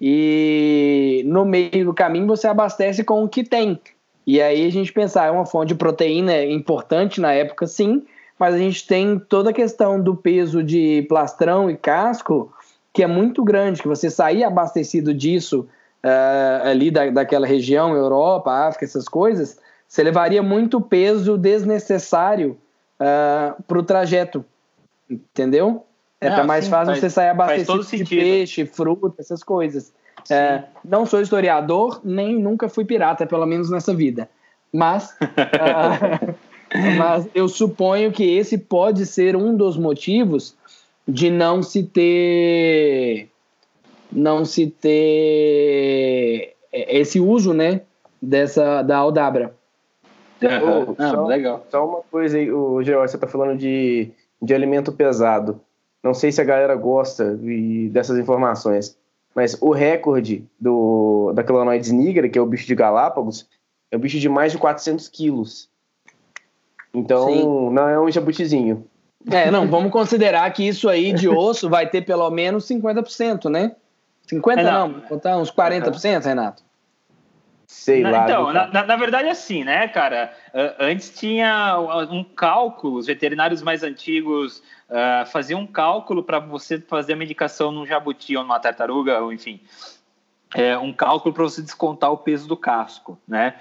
e no meio do caminho você abastece com o que tem. E aí a gente pensar, é uma fonte de proteína importante na época, sim, mas a gente tem toda a questão do peso de plastrão e casco, que é muito grande, que você sair abastecido disso uh, ali da, daquela região, Europa, África, essas coisas, você levaria muito peso desnecessário uh, ah, para o trajeto, entendeu? É, é mais sim, fácil faz, você sair abastecido de peixe, fruta, essas coisas. É, não sou historiador, nem nunca fui pirata, pelo menos nessa vida. Mas, uh, (laughs) mas eu suponho que esse pode ser um dos motivos de não se ter não se ter esse uso, né, dessa da aldabra. Uhum. (laughs) Ah, só, legal. Só uma coisa aí, o George, você está falando de, de alimento pesado. Não sei se a galera gosta de, dessas informações, mas o recorde do, da Clonoides nigra, que é o bicho de Galápagos, é um bicho de mais de 400 quilos. Então, Sim. não é um jabutizinho. É, não, vamos considerar que isso aí de osso vai ter pelo menos 50%, né? 50% é, não, não uns 40%, Renato? Sei lá. Então, na, na, na, verdade, assim, né, cara? Antes tinha um cálculo, os veterinários mais antigos uh, faziam um cálculo para você fazer a medicação num jabuti ou numa tartaruga, ou enfim, é, um cálculo para você descontar o peso do casco, né?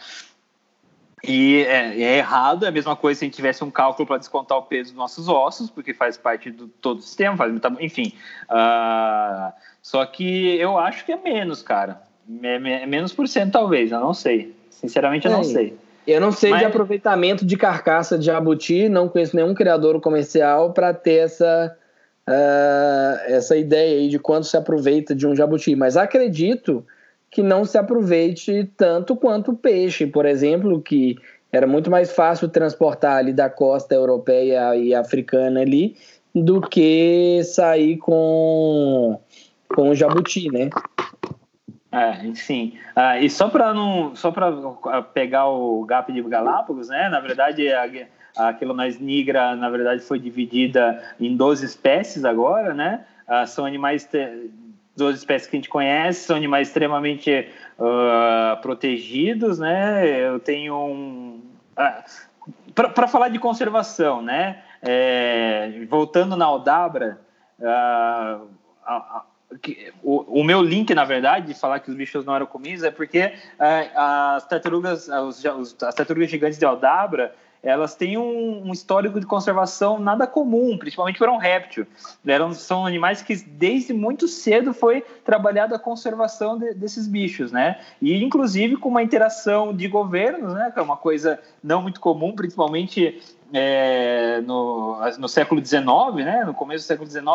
E é, é, errado, é a mesma coisa se a gente tivesse um cálculo para descontar o peso dos nossos ossos, porque faz parte do todo o sistema, faz, enfim. Uh, só que eu acho que é menos, cara. É, é, menos por cento, talvez, eu não sei. Sinceramente, eu é, não sei. Eu não sei Mas... de aproveitamento de carcaça de jabuti, não conheço nenhum criador comercial para ter essa, uh, essa ideia aí de quanto se aproveita de um jabuti. Mas acredito que não se aproveite tanto quanto o peixe, por exemplo, que era muito mais fácil transportar ali da costa europeia e africana ali do que sair com com o jabuti, né? É. Ah, e só para não, só para pegar o GAP de Galápagos, né? Na verdade, a, a Quelonais nigra, na verdade, foi dividida em 12 espécies agora, né? Ah, são animais 12 espécies que a gente conhece, são animais extremamente uh, protegidos, né? Eu tenho um. Uh, Para falar de conservação, né? É, voltando na Aldabra, uh, o, o, meu link, na verdade, de falar que os bichos não eram comidos é porque as tartarugas, as, as tartarugas gigantes de Aldabra elas têm um, um, histórico de conservação nada comum, principalmente para um réptil. Eram, são animais que desde muito cedo foi trabalhada a conservação de, desses bichos, né? E inclusive com uma interação de governos, né? Que é uma coisa não muito comum, principalmente é, no, no, século XIX, né? No começo do século XIX,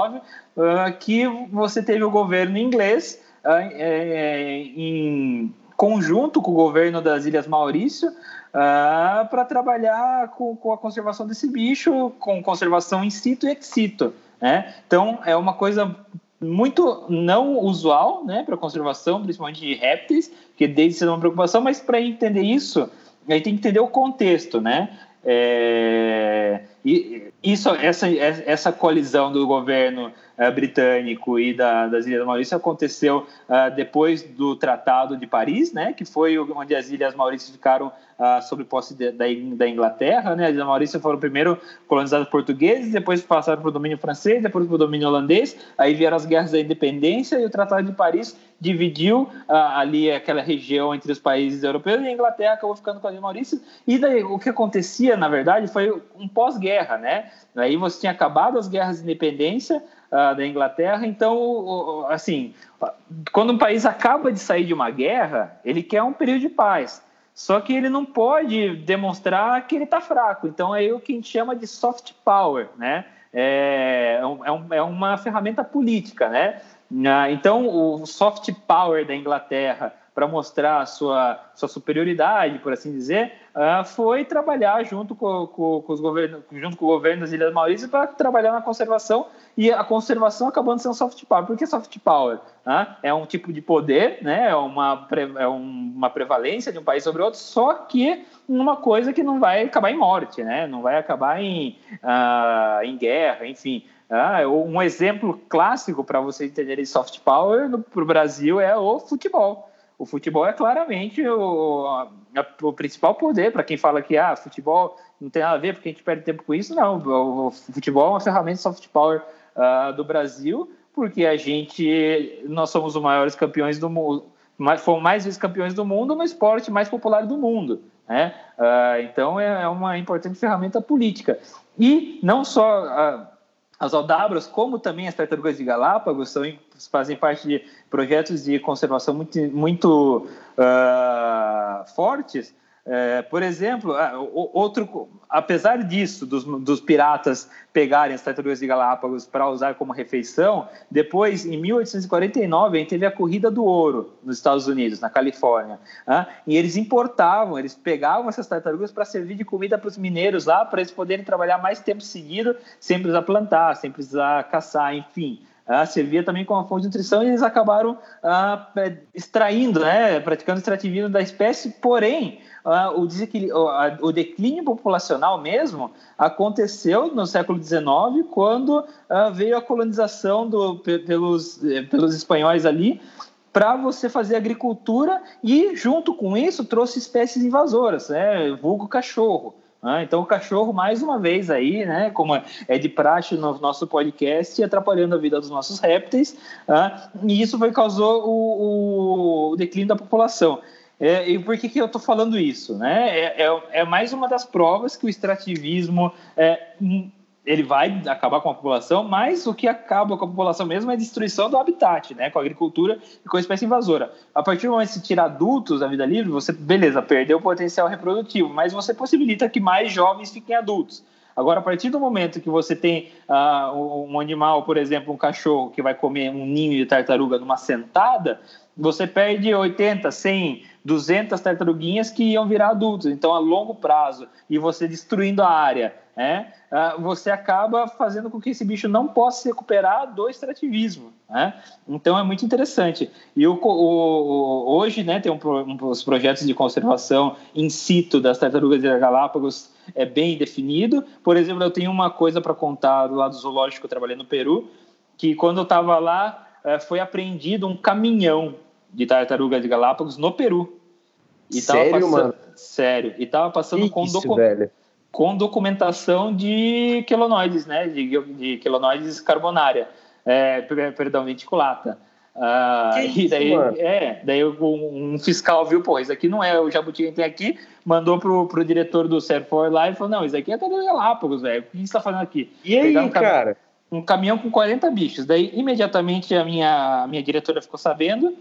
uh, que você teve o governo inglês uh, é, em conjunto com o governo das Ilhas Maurício uh, ah, para trabalhar com, com, a conservação desse bicho, com conservação in situ e ex situ. Né? Então, é uma coisa muito não usual né, para conservação, principalmente de répteis, que desde ser uma preocupação, mas para entender isso, a gente tem que entender o contexto, né? É, e isso, essa, essa colisão do governo uh, britânico e da, das Ilhas Maurícias aconteceu uh, depois do Tratado de Paris, né, que foi onde as Ilhas Maurícias ficaram uh, sob posse de, da, da, Inglaterra. Né, as Ilhas Maurícias foram primeiro colonizadas portugueses, depois passaram para o domínio francês, depois para o domínio holandês. Aí vieram as guerras da independência e o Tratado de Paris dividiu ali aquela região entre os países europeus e a Inglaterra acabou ficando com as Ilhas Maurícias. E daí o que acontecia, na verdade, foi um pós-guerra, né? Aí você tinha acabado as guerras de independência uh, da Inglaterra, então, assim, quando um país acaba de sair de uma guerra, ele quer um período de paz. Só que ele não pode demonstrar que ele está fraco. Então é o que a gente chama de soft power, né? É, é, é uma ferramenta política, né? Ah, então o soft power da Inglaterra para mostrar a sua, sua superioridade, por assim dizer, uh, foi trabalhar junto com, com, com, os governos, junto com o governo das Ilhas Maurícias para trabalhar na conservação e a conservação acabando sendo soft power. Por que soft power? Uh, é um tipo de poder, né? é, uma, é uma prevalência de um país sobre outro, só que uma coisa que não vai acabar em morte, né? não vai acabar em, uh, em guerra, enfim. Um exemplo clássico para você entender soft power para o Brasil é o futebol o futebol é claramente o, a, o principal poder para quem fala que ah, futebol não tem nada a ver porque a gente perde tempo com isso. Não, o, o futebol é uma ferramenta soft power uh, do Brasil porque a gente, nós somos os maiores campeões do mundo, mais, fomos mais vezes campeões do mundo no esporte mais popular do mundo. Né? Uh, então é, é, uma importante ferramenta política. E não só. Uh, as aldabras, como também as tartarugas de Galápagos, são, fazem parte de projetos de conservação muito, muito uh, fortes, é, por exemplo, outro, apesar disso, dos, dos, piratas pegarem as tartarugas de Galápagos para usar como refeição, depois, em 1849, a gente teve a Corrida do Ouro nos Estados Unidos, na Califórnia. Né? E eles importavam, eles pegavam essas tartarugas para servir de comida para os mineiros lá, para eles poderem trabalhar mais tempo seguido, sem precisar plantar, sem precisar caçar, enfim. Ah, servia também como fonte de nutrição e eles acabaram ah, extraindo, né, praticando extrativismo da espécie, porém uh, o, o, declínio populacional mesmo aconteceu no século XIX, quando uh, veio a colonização do, pelos, eh, pelos espanhóis ali, para você fazer agricultura e, junto com isso, trouxe espécies invasoras, né? vulgo cachorro. Né? Então, o cachorro, mais uma vez, aí, né, como é de praxe no nosso podcast, atrapalhando a vida dos nossos répteis, né? e isso foi, causou o, o declínio da população. É, e por que, que eu estou falando isso? Né? É, é, é, mais uma das provas que o extrativismo é, ele vai acabar com a população, mas o que acaba com a população mesmo é a destruição do habitat, né? com a agricultura e com a espécie invasora. A partir do momento que você tira adultos da vida livre, você, beleza, perdeu o potencial reprodutivo, mas você possibilita que mais jovens fiquem adultos. Agora, a partir do momento que você tem uh, um animal, por exemplo, um cachorro que vai comer um ninho de tartaruga numa sentada, você perde 80, 100, 200 tartaruguinhas que iam virar adultos. Então, a longo prazo, e você destruindo a área, né, ah, você acaba fazendo com que esse bicho não possa se recuperar do extrativismo. Né? Então, é muito interessante. E o, o, hoje, né, tem um, um, os projetos de conservação in situ das tartarugas de Galápagos é bem definido. Por exemplo, eu tenho uma coisa para contar do lado zoológico, que eu trabalhei no Peru, que quando eu estava lá, foi apreendido um caminhão de tartaruga de Galápagos no Peru. E Sério, passando, mano? Sério. E tava passando com, docu com documentação de quelonoides, né? De, de quelonoides carbonária. É, perdão, venticulata. Ah, e daí, é, daí um, fiscal viu, pô, isso aqui não é o jabuti que tem aqui, mandou pro, pro diretor do Serfor lá e falou: não, isso aqui é Tartaruga Galápagos, velho. O que você tá fazendo aqui? E aí, um cara? Um caminhão com 40 bichos. Daí, imediatamente, a minha, a minha diretora ficou sabendo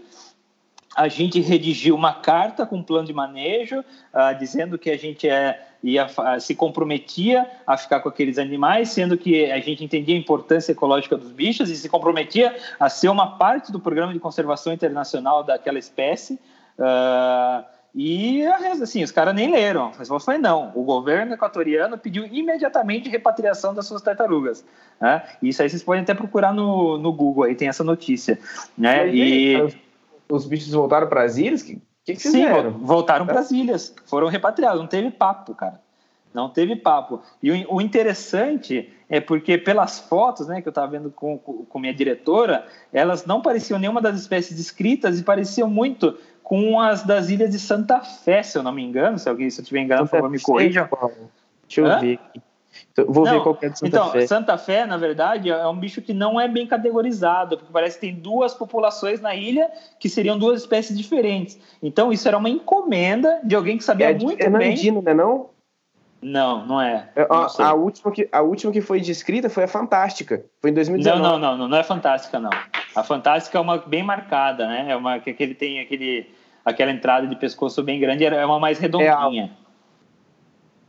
a gente redigiu uma carta com um plano de manejo, uh, dizendo que a gente é, ia, se comprometia a ficar com aqueles animais, sendo que a gente entendia a importância ecológica dos bichos e se comprometia a ser uma parte do programa de conservação internacional daquela espécie. Uh, e assim, os caras nem leram. Mas foi não. O governo equatoriano pediu imediatamente repatriação das suas tartarugas. Né? Isso aí vocês podem até procurar no, no Google, aí tem essa notícia. Né? E, os bichos voltaram para as ilhas? O que, que, que fizeram? Sim, voltaram para as ilhas. Foram repatriados. Não teve papo, cara. Não teve papo. E o, o interessante é porque pelas fotos né, que eu estava vendo com, com, minha diretora, elas não pareciam nenhuma das espécies descritas e pareciam muito com as das ilhas de Santa Fé, se eu não me engano. Se alguém se eu estiver enganado, por favor, me corrijam. Deixa eu Hã? ver aqui. Então, vou não, ver qual é de Santa então, Fé. Santa Fé, na verdade, é um bicho que não é bem categorizado, porque parece que tem duas populações na ilha que seriam duas espécies diferentes. Então, isso era uma encomenda de alguém que sabia é, muito é bem. É não? Não, não é. é a, a, última que, a última que foi descrita foi a Fantástica. Foi em 2019. Não, não, não, não, é Fantástica, não. A Fantástica é uma bem marcada, né? É uma que ele tem aquele, aquela entrada de pescoço bem grande, é uma mais redondinha.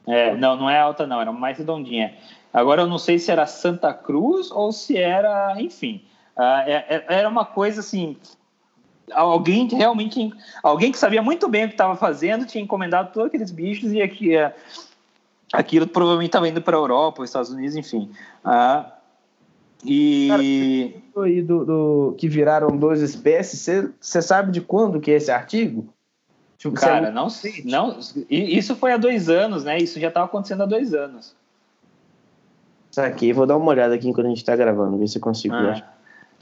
É, é, não, não é alta, não, era mais redondinha. Agora eu não sei se era Santa Cruz ou se era, enfim, uh, é, era uma coisa assim. Alguém realmente, alguém que sabia muito bem o que estava fazendo, tinha encomendado todos aqueles bichos e aqui, aquilo provavelmente estava indo para a Europa, os Estados Unidos, enfim. Uh, e Cara, aí do, do, que viraram duas espécies, você sabe de quando que é esse artigo? Tipo, Cara, não sei. Não, isso foi há dois anos, né? Isso já estava acontecendo há dois anos. Aqui, vou dar uma olhada aqui enquanto a gente está gravando, ver se eu consigo. Ah.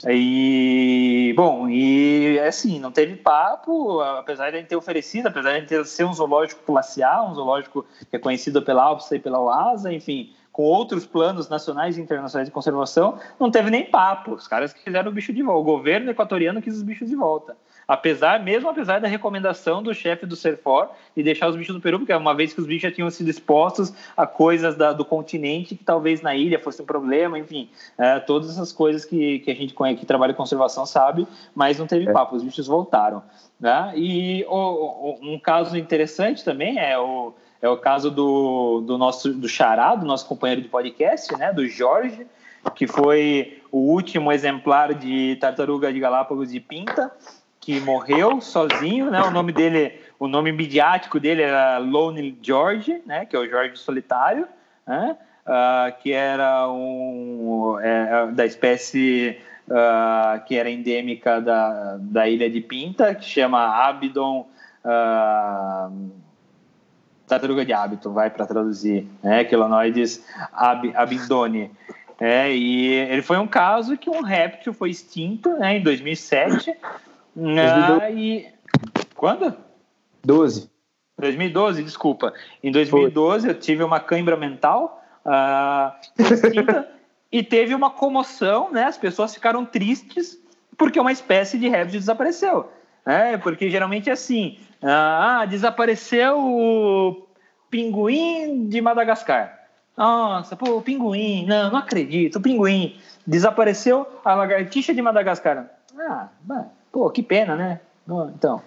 E, bom, e assim, não teve papo, apesar de gente ter oferecido, apesar de gente ter, ser um zoológico A, um zoológico que é pela ALPSA e pela OASA, enfim, com outros planos nacionais e internacionais de conservação, não teve nem papo. Os caras que fizeram o bicho de volta. O governo equatoriano quis os bichos de volta apesar, mesmo apesar da recomendação do chefe do Serfor de deixar os bichos no Peru, porque uma vez que os bichos já tinham sido expostos a coisas da, do continente que talvez na ilha fosse um problema, enfim, é, todas essas coisas que, que a gente que trabalha em conservação sabe, mas não teve é. papo, os bichos voltaram. Né? E o, o, um caso interessante também é o, é o caso do, do nosso do Xará, do nosso companheiro de podcast, né, do Jorge, que foi o último exemplar de tartaruga de Galápagos de Pinta, que morreu sozinho, né? O nome dele, o nome midiático dele era Lone George, né? Que é o Jorge Solitário, né? Uh, que era um é, da espécie uh, que era endêmica da, da ilha de Pinta, que chama Abidon uh, tartaruga de hábito, vai para traduzir, né? Quelonoides ab, abindone. É, e ele foi um caso que um réptil foi extinto né, em 2007 Ah, e... Quando? 12. 2012, desculpa. Em 2012 Foi. eu tive uma cãibra mental uh, e teve uma comoção, né? As pessoas ficaram tristes porque uma espécie de réptil desapareceu. Né? Porque geralmente é assim: ah, desapareceu o pinguim de Madagascar. Nossa, pô, o pinguim, não, não acredito, o pinguim. Desapareceu a lagartixa de Madagascar. Ah, pô, que pena, né? Então,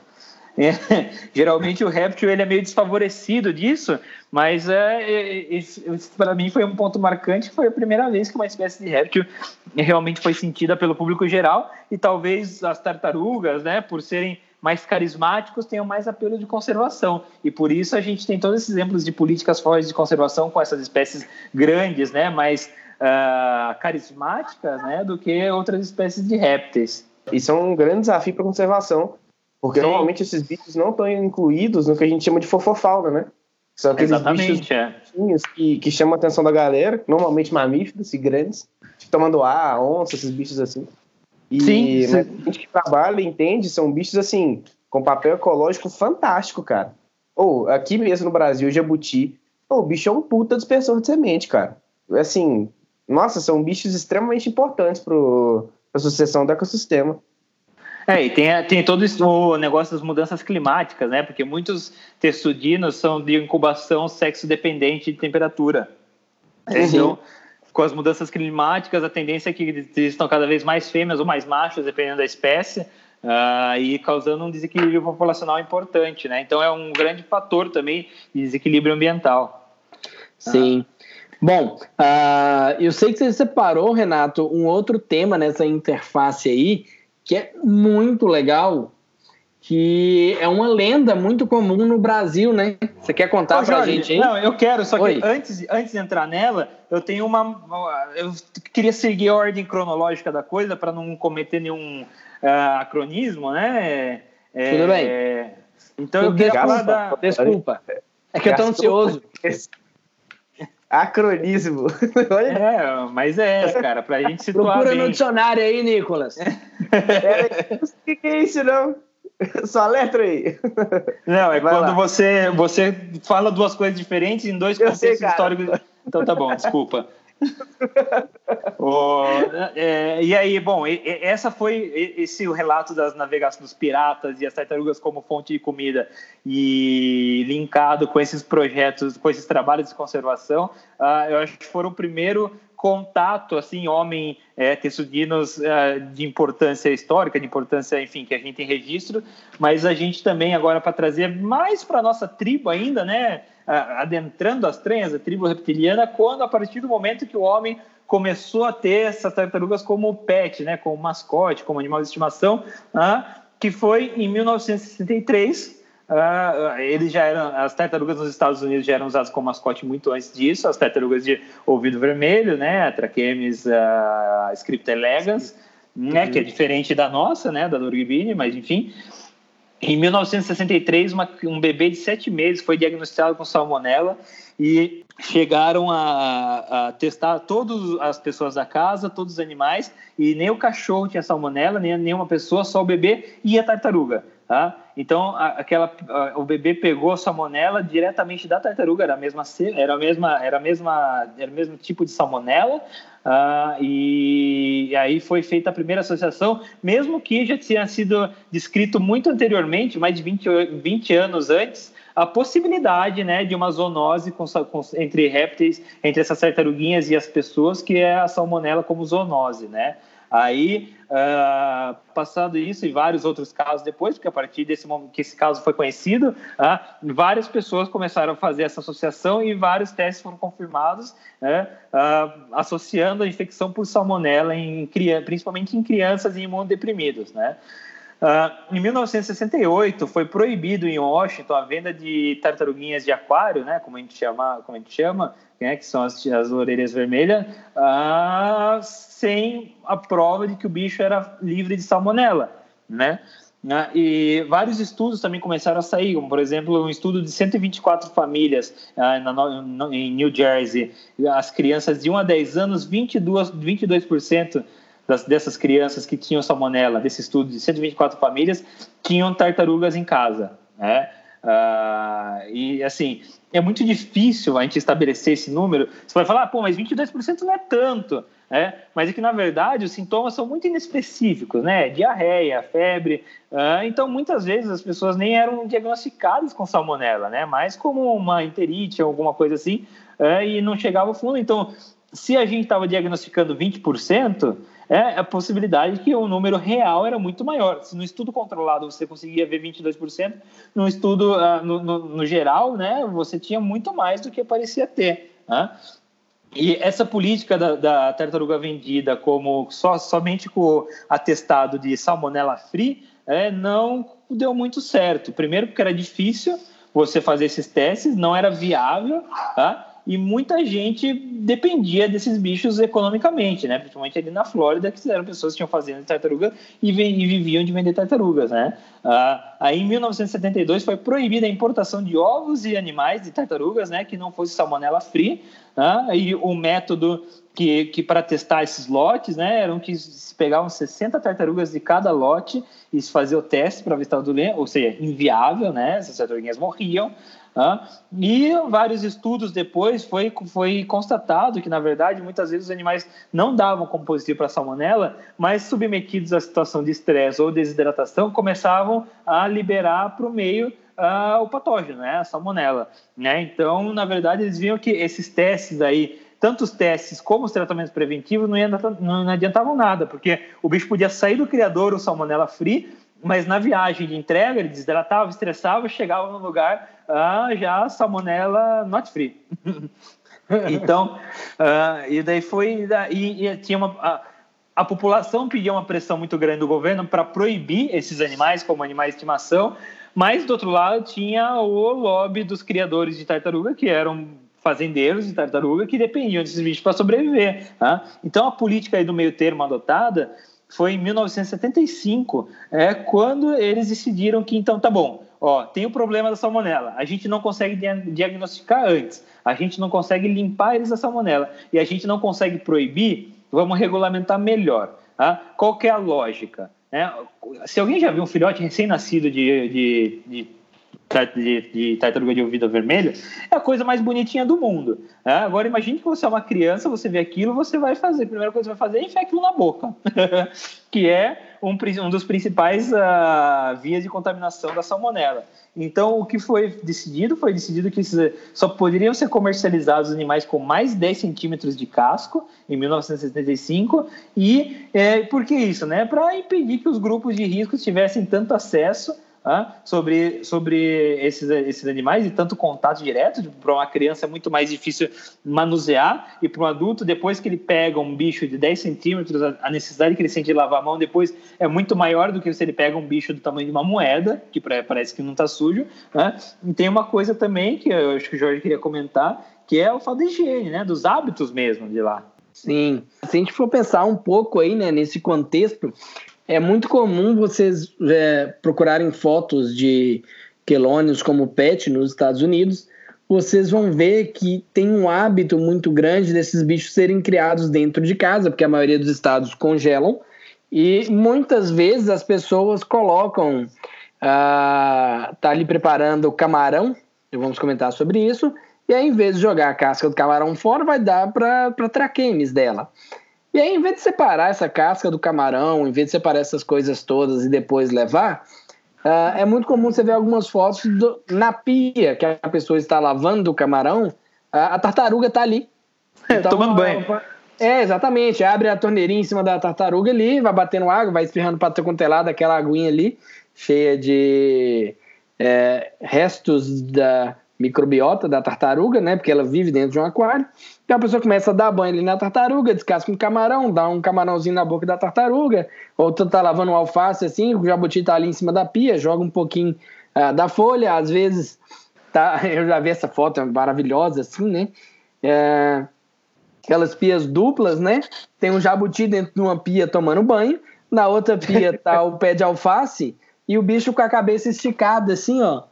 é, (laughs) geralmente o réptil ele é meio desfavorecido disso, mas é, é, para mim foi um ponto marcante. Foi a primeira vez que uma espécie de réptil realmente foi sentida pelo público geral e talvez as tartarugas, né, por serem mais carismáticos, tenham mais apelo de conservação. E por isso a gente tem todos esses exemplos de políticas fortes de conservação com essas espécies grandes, né, mais uh, carismáticas, né, do que outras espécies de répteis. Isso é um grande desafio para a conservação, porque Sim. normalmente esses bichos não estão incluídos no que a gente chama de fofofauna, né? São aqueles Exatamente, bichos é. que, que chamam a atenção da galera, normalmente mamíferos e grandes, tipo tomando ar, onça, esses bichos assim. E sim, sim. a gente que trabalha entende, são bichos assim, com papel ecológico fantástico, cara. Ou aqui mesmo no Brasil, jabuti, o bicho é um puta dispersor de semente, cara. Assim, nossa, são bichos extremamente importantes para a sucessão do ecossistema. É, e tem, tem todo o negócio das mudanças climáticas, né? Porque muitos textudinos são de incubação sexo-dependente de temperatura. Então, com as mudanças climáticas, a tendência é que existam cada vez mais fêmeas ou mais machos, dependendo da espécie, uh, e causando um desequilíbrio populacional importante, né? Então, é um grande fator também de desequilíbrio ambiental. Sim. Bom, uh, eu sei que você separou, Renato, um outro tema nessa interface aí, que é muito legal, que é uma lenda muito comum no Brasil, né? Você quer contar Ô, pra Jorge, gente aí? Não, eu quero, só que antes, antes de entrar nela, eu tenho uma. Eu queria seguir a ordem cronológica da coisa para não cometer nenhum uh, acronismo, né? É, Tudo bem. É, então eu queria falar da. Desculpa. É que eu tô ansioso. Acronismo. (laughs) é, mas é, cara, pra gente situar Procura bem. no dicionário aí, Nicolas. É, o que, é isso, não? Só letra aí. Não, é Vai quando você, você fala duas coisas diferentes em dois eu contextos sei, históricos. Então tá bom, desculpa. (laughs) oh, é, e aí, bom, essa foi esse o relato das navegações dos piratas e as tartarugas como fonte de comida e linkado com esses projetos, com esses trabalhos de conservação, uh, eu acho que foram o primeiro contato, assim, homem é, texudinos uh, de importância histórica, de importância, enfim, que a gente tem registro, mas a gente também agora para trazer mais para nossa tribo ainda, né? adentrando as tranhas da tribo reptiliana, quando a partir do momento que o homem começou a ter essas tartarugas como pet, né, como mascote, como animal de estimação, ah, que foi em 1963. Uh, eles já eram, as tartarugas nos Estados Unidos já eram usadas como mascote muito antes disso, as tartarugas de ouvido vermelho, né, a Trachemis uh, scriptelegans, né, uhum. que é diferente da nossa, né, da Norgibini, mas enfim. Em 1963, uma, um bebê de sete meses foi diagnosticado com salmonela e chegaram a, a, testar todas as pessoas da casa, todos os animais, e nem o cachorro tinha salmonela, nem nenhuma pessoa, só o bebê e a tartaruga. Tá? Então, a, aquela, a, o bebê pegou a salmonela diretamente da tartaruga, era a mesma, era a mesma, era a mesma, era o mesmo tipo de salmonela, Uh, e, e, aí foi feita a primeira associação, mesmo que já tinha sido descrito muito anteriormente, mais de 20, 20 anos antes, a possibilidade né, de uma zoonose com, com, entre répteis, entre essas tartaruguinhas e as pessoas, que é a salmonela como zoonose, né? Aí, uh, passando isso e vários outros casos depois, porque a partir desse momento que esse caso foi conhecido, uh, várias pessoas começaram a fazer essa associação e vários testes foram confirmados, uh, associando a infecção por salmonela, em, principalmente em crianças e imunodeprimidos, né? Uh, em 1968 foi proibido em Washington a venda de tartaruguinhas de aquário, né, como a gente chama, como a gente chama, né, que são as, as orelhas vermelhas, uh, sem a prova de que o bicho era livre de salmonela, né? Uh, e vários estudos também começaram a sair, como por exemplo um estudo de 124 famílias na, em New Jersey, as crianças de 1 a 10 anos, 22%, 22% das, dessas crianças que tinham salmonela, desse estudo de 124 famílias, tinham tartarugas em casa. Né? Uh, e assim, é muito difícil a gente estabelecer esse número. Você vai falar, pô, mas 22% não é tanto. É, mas é que, na verdade, os sintomas são muito inespecíficos, né? Diarreia, febre. Uh, então, muitas vezes, as pessoas nem eram diagnosticadas com salmonela, né? Mais como uma enterite, alguma coisa assim, e não chegava ao fundo. Então, se a gente estava diagnosticando 20%, é a possibilidade que o número real era muito maior. Se no estudo controlado você conseguia ver 22%, no estudo, uh, no, no, no, geral, né, você tinha muito mais do que parecia ter. Né? E essa política da, da, tartaruga vendida como só, somente com atestado de salmonella free é, não deu muito certo. Primeiro porque era difícil você fazer esses testes, não era viável, tá? E muita gente dependia desses bichos economicamente, né? Principalmente ali na Flórida, que eram pessoas que tinham fazenda de tartaruga e, e viviam de vender tartarugas, né? Ah, aí, em 1972, foi proibida a importação de ovos e animais de tartarugas, né? Que não fosse salmonella free, né? E o método que, que para testar esses lotes, né? Eram que se pegavam 60 tartarugas de cada lote e se fazia o teste para ver se estava doente, ou seja, inviável, né? Essas tartaruguinhas morriam. E vários estudos depois foi, foi constatado que, na verdade, muitas vezes os animais não davam como positivo para salmonela, mas submetidos à situação de estresse ou desidratação, começavam a liberar para o meio uh, o patógeno, né, a salmonela. Né? Então, na verdade, eles viam que esses testes aí tanto os testes como os tratamentos preventivos não, não, adiantavam nada, porque o bicho podia sair do criador, o salmonella free, mas na viagem de entrega ele desidratava, estressava, chegava no lugar ah, já salmonella not free. (laughs) então, ah, e daí foi e, e tinha uma a, a, população pedia uma pressão muito grande do governo para proibir esses animais como animais de estimação, mas do outro lado tinha o lobby dos criadores de tartaruga que eram fazendeiros de tartaruga que dependiam desses bichos para sobreviver. Tá? Então a política aí do meio termo adotada foi em 1975, é quando eles decidiram que então tá bom, ó, tem o problema da salmonela, a gente não consegue diagnosticar antes, a gente não consegue limpar eles da salmonela e a gente não consegue proibir, vamos regulamentar melhor. Tá? Qual é a lógica? É, se alguém já viu um filhote recém-nascido de, de, de de, de tartaruga de ouvido vermelho, é a coisa mais bonitinha do mundo. Né? Agora imagine que você é uma criança, você vê aquilo, você vai fazer, a primeira coisa que você vai fazer é enfiar aquilo na boca, (laughs) que é um, um dos principais uh, vias de contaminação da salmonela. Então, o que foi decidido? Foi decidido que só poderiam ser comercializados animais com mais 10 centímetros de casco, em 1975. E é, por que isso? Né? Para impedir que os grupos de risco tivessem tanto acesso sobre, sobre esses, esses animais e tanto contato direto. Tipo, para uma criança é muito mais difícil manusear, e para um adulto, depois que ele pega um bicho de 10 centímetros, a necessidade que ele sente de lavar a mão depois é muito maior do que se ele pega um bicho do tamanho de uma moeda, que parece que não está sujo. Né? E tem uma coisa também que eu acho que o Jorge queria comentar, que é o fato da higiene, né? dos hábitos mesmo de lá. Sim, se a gente for pensar um pouco aí, né, nesse contexto, é muito comum vocês é, procurarem fotos de quelônios como pet nos Estados Unidos. Vocês vão ver que tem um hábito muito grande desses bichos serem criados dentro de casa, porque a maioria dos estados congelam. E muitas vezes as pessoas colocam, ah, tá ali preparando o camarão, vamos comentar sobre isso, e aí, em vez de jogar a casca do camarão fora, vai dar para traquemes dela. E aí, em vez de separar essa casca do camarão, em vez de separar essas coisas todas e depois levar, uh, é muito comum você ver algumas fotos do, na pia que a pessoa está lavando o camarão, a, a tartaruga está ali. (laughs) Então, Tomando banho. É, exatamente. Abre a torneirinha em cima da tartaruga ali, vai batendo água, vai espirrando para ter contelado aquela aguinha ali, cheia de é, restos da microbiota da tartaruga, né? Porque ela vive dentro de um aquário. Então a pessoa começa a dar banho ali na tartaruga, descasca um camarão, dá um camarãozinho na boca da tartaruga, ou tu tá lavando um alface assim, o jabuti tá ali em cima da pia, joga um pouquinho uh, da folha, às vezes tá, (laughs) eu já vi essa foto é maravilhosa assim, né? É, aquelas pias duplas, né? Tem um jabuti dentro de uma pia tomando banho, na outra pia tá o pé de alface e o bicho com a cabeça esticada assim, ó,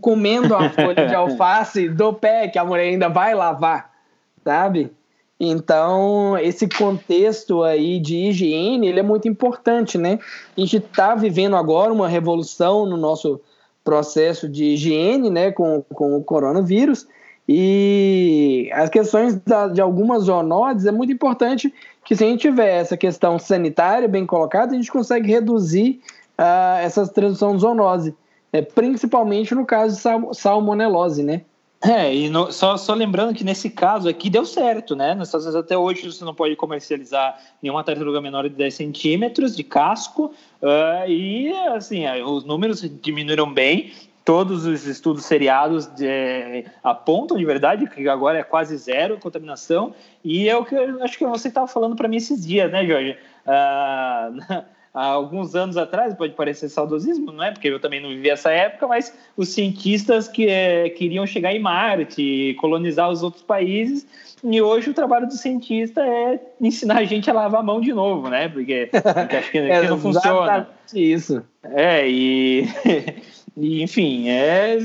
comendo a (laughs) folha de alface do pé que a mulher ainda vai lavar sabe? Então, esse contexto aí de higiene, ele é muito importante, né? A gente está vivendo agora uma revolução no nosso processo de higiene, né, com, com o coronavírus, e as questões da, de algumas zoonoses é muito importante que se a gente tiver essa questão sanitária bem colocada, a gente consegue reduzir uh, essa transmissão de zoonose, né? principalmente no caso de sal salmonelose, né? É, e no, só, só lembrando que nesse caso aqui deu certo, né? Nos Estados Unidos até hoje você não pode comercializar nenhuma tartaruga menor de 10 centímetros de casco, uh, e assim, os números diminuíram bem, todos os estudos seriados de, apontam de verdade que agora é quase zero contaminação, e é o que eu acho que você estava falando para mim esses dias, né, Jorge? (laughs) Uh, há alguns anos atrás, pode parecer saudosismo, não é? Porque eu também não vivi essa época, mas os cientistas que é, queriam chegar em Marte, colonizar os outros países, e hoje o trabalho do cientista é ensinar a gente a lavar a mão de novo, né? Porque, porque acho que, (laughs) é, que não funciona. Isso. É, e, (laughs) e enfim, é,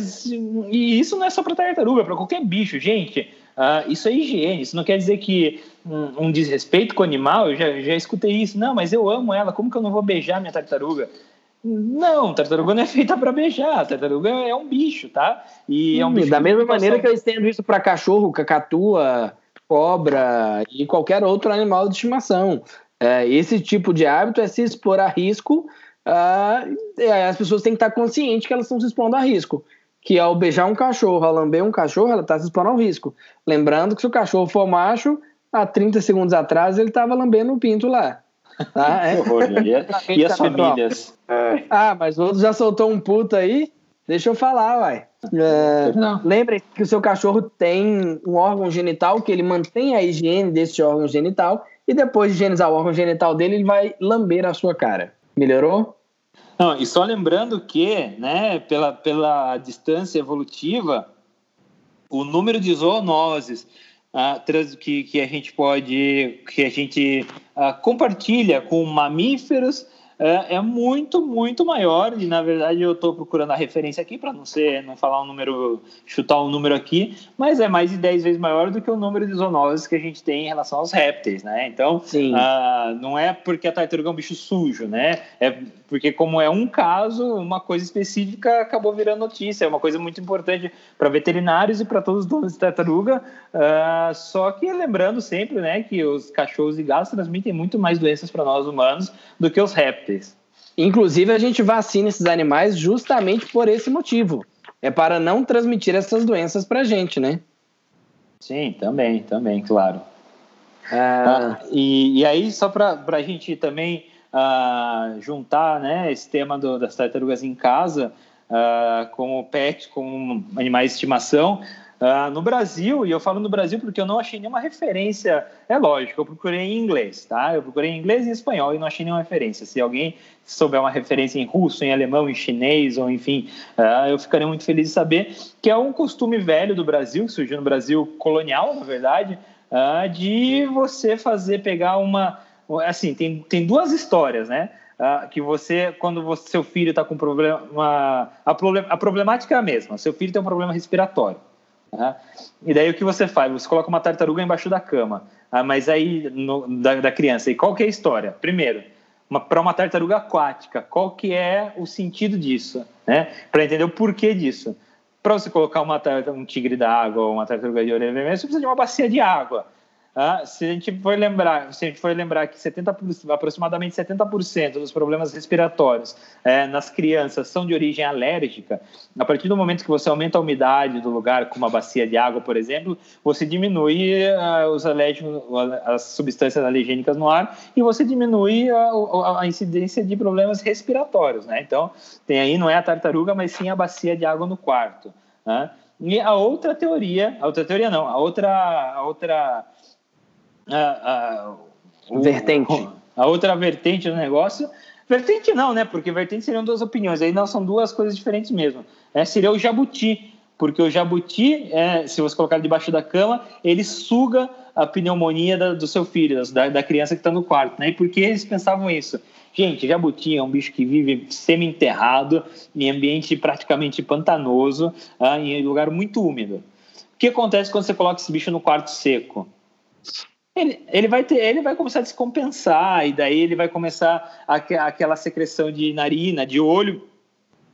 e isso não é só para tartaruga, é para qualquer bicho, gente. Uh, isso é higiene, isso não quer dizer que um, um, desrespeito com o animal, eu já, já escutei isso. Não, mas eu amo ela, como que eu não vou beijar minha tartaruga? Não, tartaruga não é feita para beijar, tartaruga é um bicho, tá? E hum, é um bicho da mesma maneira que eu estendo isso para cachorro, cacatua, cobra e qualquer outro animal de estimação. É, esse tipo de hábito é se expor a risco. Uh, as pessoas têm que estar conscientes que elas estão se expondo a risco que ao beijar um cachorro, ao lamber um cachorro, ela está se expondo ao risco. Lembrando que se o cachorro for macho, há 30 segundos atrás ele estava lambendo o pinto lá. (laughs) Tá? É. e, e as famílias? É. Ah, mas o outro já soltou um puto aí? Deixa eu falar, uai. É, lembre que o seu cachorro tem um órgão genital, que ele mantém a higiene desse órgão genital, e depois de higienizar o órgão genital dele, ele vai lamber a sua cara. Melhorou? Não, e só lembrando que, né, pela, pela distância evolutiva, o número de zoonoses uh, que, que a gente pode, que a gente uh, compartilha com mamíferos é, é muito, muito maior. E na verdade eu estou procurando a referência aqui para não ser, não falar um número, chutar um número aqui, mas é mais de 10 vezes maior do que o número de zoonoses que a gente tem em relação aos répteis, né? Então, uh, não é porque a tartaruga é um bicho sujo, né? É porque como é um caso, uma coisa específica acabou virando notícia. É uma coisa muito importante para veterinários e para todos os donos de tartaruga. Uh, só que lembrando sempre, né, que os cachorros e gatos transmitem muito mais doenças para nós humanos do que os répteis. Inclusive, a gente vacina esses animais justamente por esse motivo. É para não transmitir essas doenças para a gente, né? Sim, também, também, claro. Ah, ah e, e, aí, só para a gente também ah, juntar né, esse tema do, das tartarugas em casa, ah, como pet, como animais de estimação, Uh, no Brasil, e eu falo no Brasil porque eu não achei nenhuma referência, é lógico, eu procurei em inglês, tá? Eu procurei em inglês e em espanhol e não achei nenhuma referência. Se alguém souber uma referência em russo, em alemão, em chinês, ou enfim, uh, eu ficaria muito feliz de saber que é um costume velho do Brasil, que surgiu no Brasil colonial, na verdade, uh, de você fazer, pegar uma. Assim, tem, tem duas histórias, né? Uh, que você, quando você, seu filho está com problema, a, problem, a problemática é a mesma. Seu filho tem um problema respiratório. Né? E daí o que você faz? Você coloca uma tartaruga embaixo da cama. Ah, mas aí, no, da, da, criança. E qual que é a história? Primeiro, para uma tartaruga aquática, qual que é o sentido disso? Né? Para entender o porquê disso. Para você colocar uma, um tigre da água ou uma tartaruga de orelha vermelha, você precisa de uma bacia de água. Ah, se a gente for lembrar, se a gente for lembrar que 70, aproximadamente 70% dos problemas respiratórios é, nas crianças são de origem alérgica, a partir do momento que você aumenta a umidade do lugar, com uma bacia de água, por exemplo, você diminui uh, os alérgicos, as substâncias alergênicas no ar e você diminui a, a, incidência de problemas respiratórios, né? Então, tem aí não é a tartaruga, mas sim a bacia de água no quarto. Né? E a outra teoria, a outra teoria não, a outra, a outra a, a, vertente. A outra vertente do negócio. Vertente não, né? Porque vertente seriam duas opiniões. Aí não são duas coisas diferentes mesmo. É, seria o jabuti. Porque o jabuti, é, se você colocar debaixo da cama, ele suga a pneumonia da, do seu filho, da, da criança que está no quarto. Né? E por que eles pensavam isso? Gente, jabuti é um bicho que vive semi-enterrado, em ambiente praticamente pantanoso, ah, em lugar muito úmido. O que acontece quando você coloca esse bicho no quarto seco? Ele, ele, vai ter, ele vai começar a descompensar, e daí ele vai começar a, aquela secreção de narina, de olho,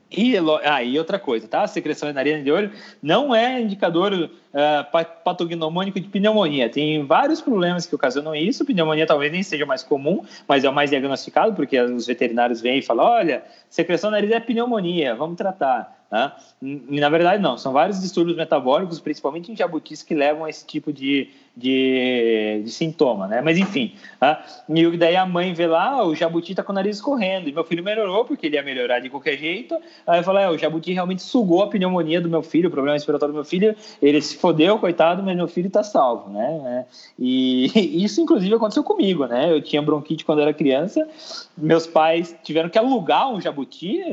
e, ah, outra coisa, tá? A secreção de narina de olho não é indicador uh, patognomônico de pneumonia. Tem vários problemas que ocasionam isso. Pneumonia talvez nem seja mais comum, mas é o mais diagnosticado, porque os veterinários vêm e falam: olha, secreção de nariz é pneumonia, vamos tratar. Né? E, na verdade, não. São vários distúrbios metabólicos, principalmente em jabutis, que levam a esse tipo de, de, de sintoma, né? Mas enfim, tá? e daí a mãe vê lá, o jabuti tá com o nariz escorrendo, e meu filho melhorou, porque ele ia melhorar de qualquer jeito. Aí eu falei, é, o jabuti realmente sugou a pneumonia do meu filho, o problema respiratório do meu filho, ele se fodeu, coitado, mas meu filho tá salvo, né? E (laughs) isso, inclusive, aconteceu comigo, né? Eu tinha bronquite quando era criança, meus pais tiveram que alugar um jabuti, (laughs)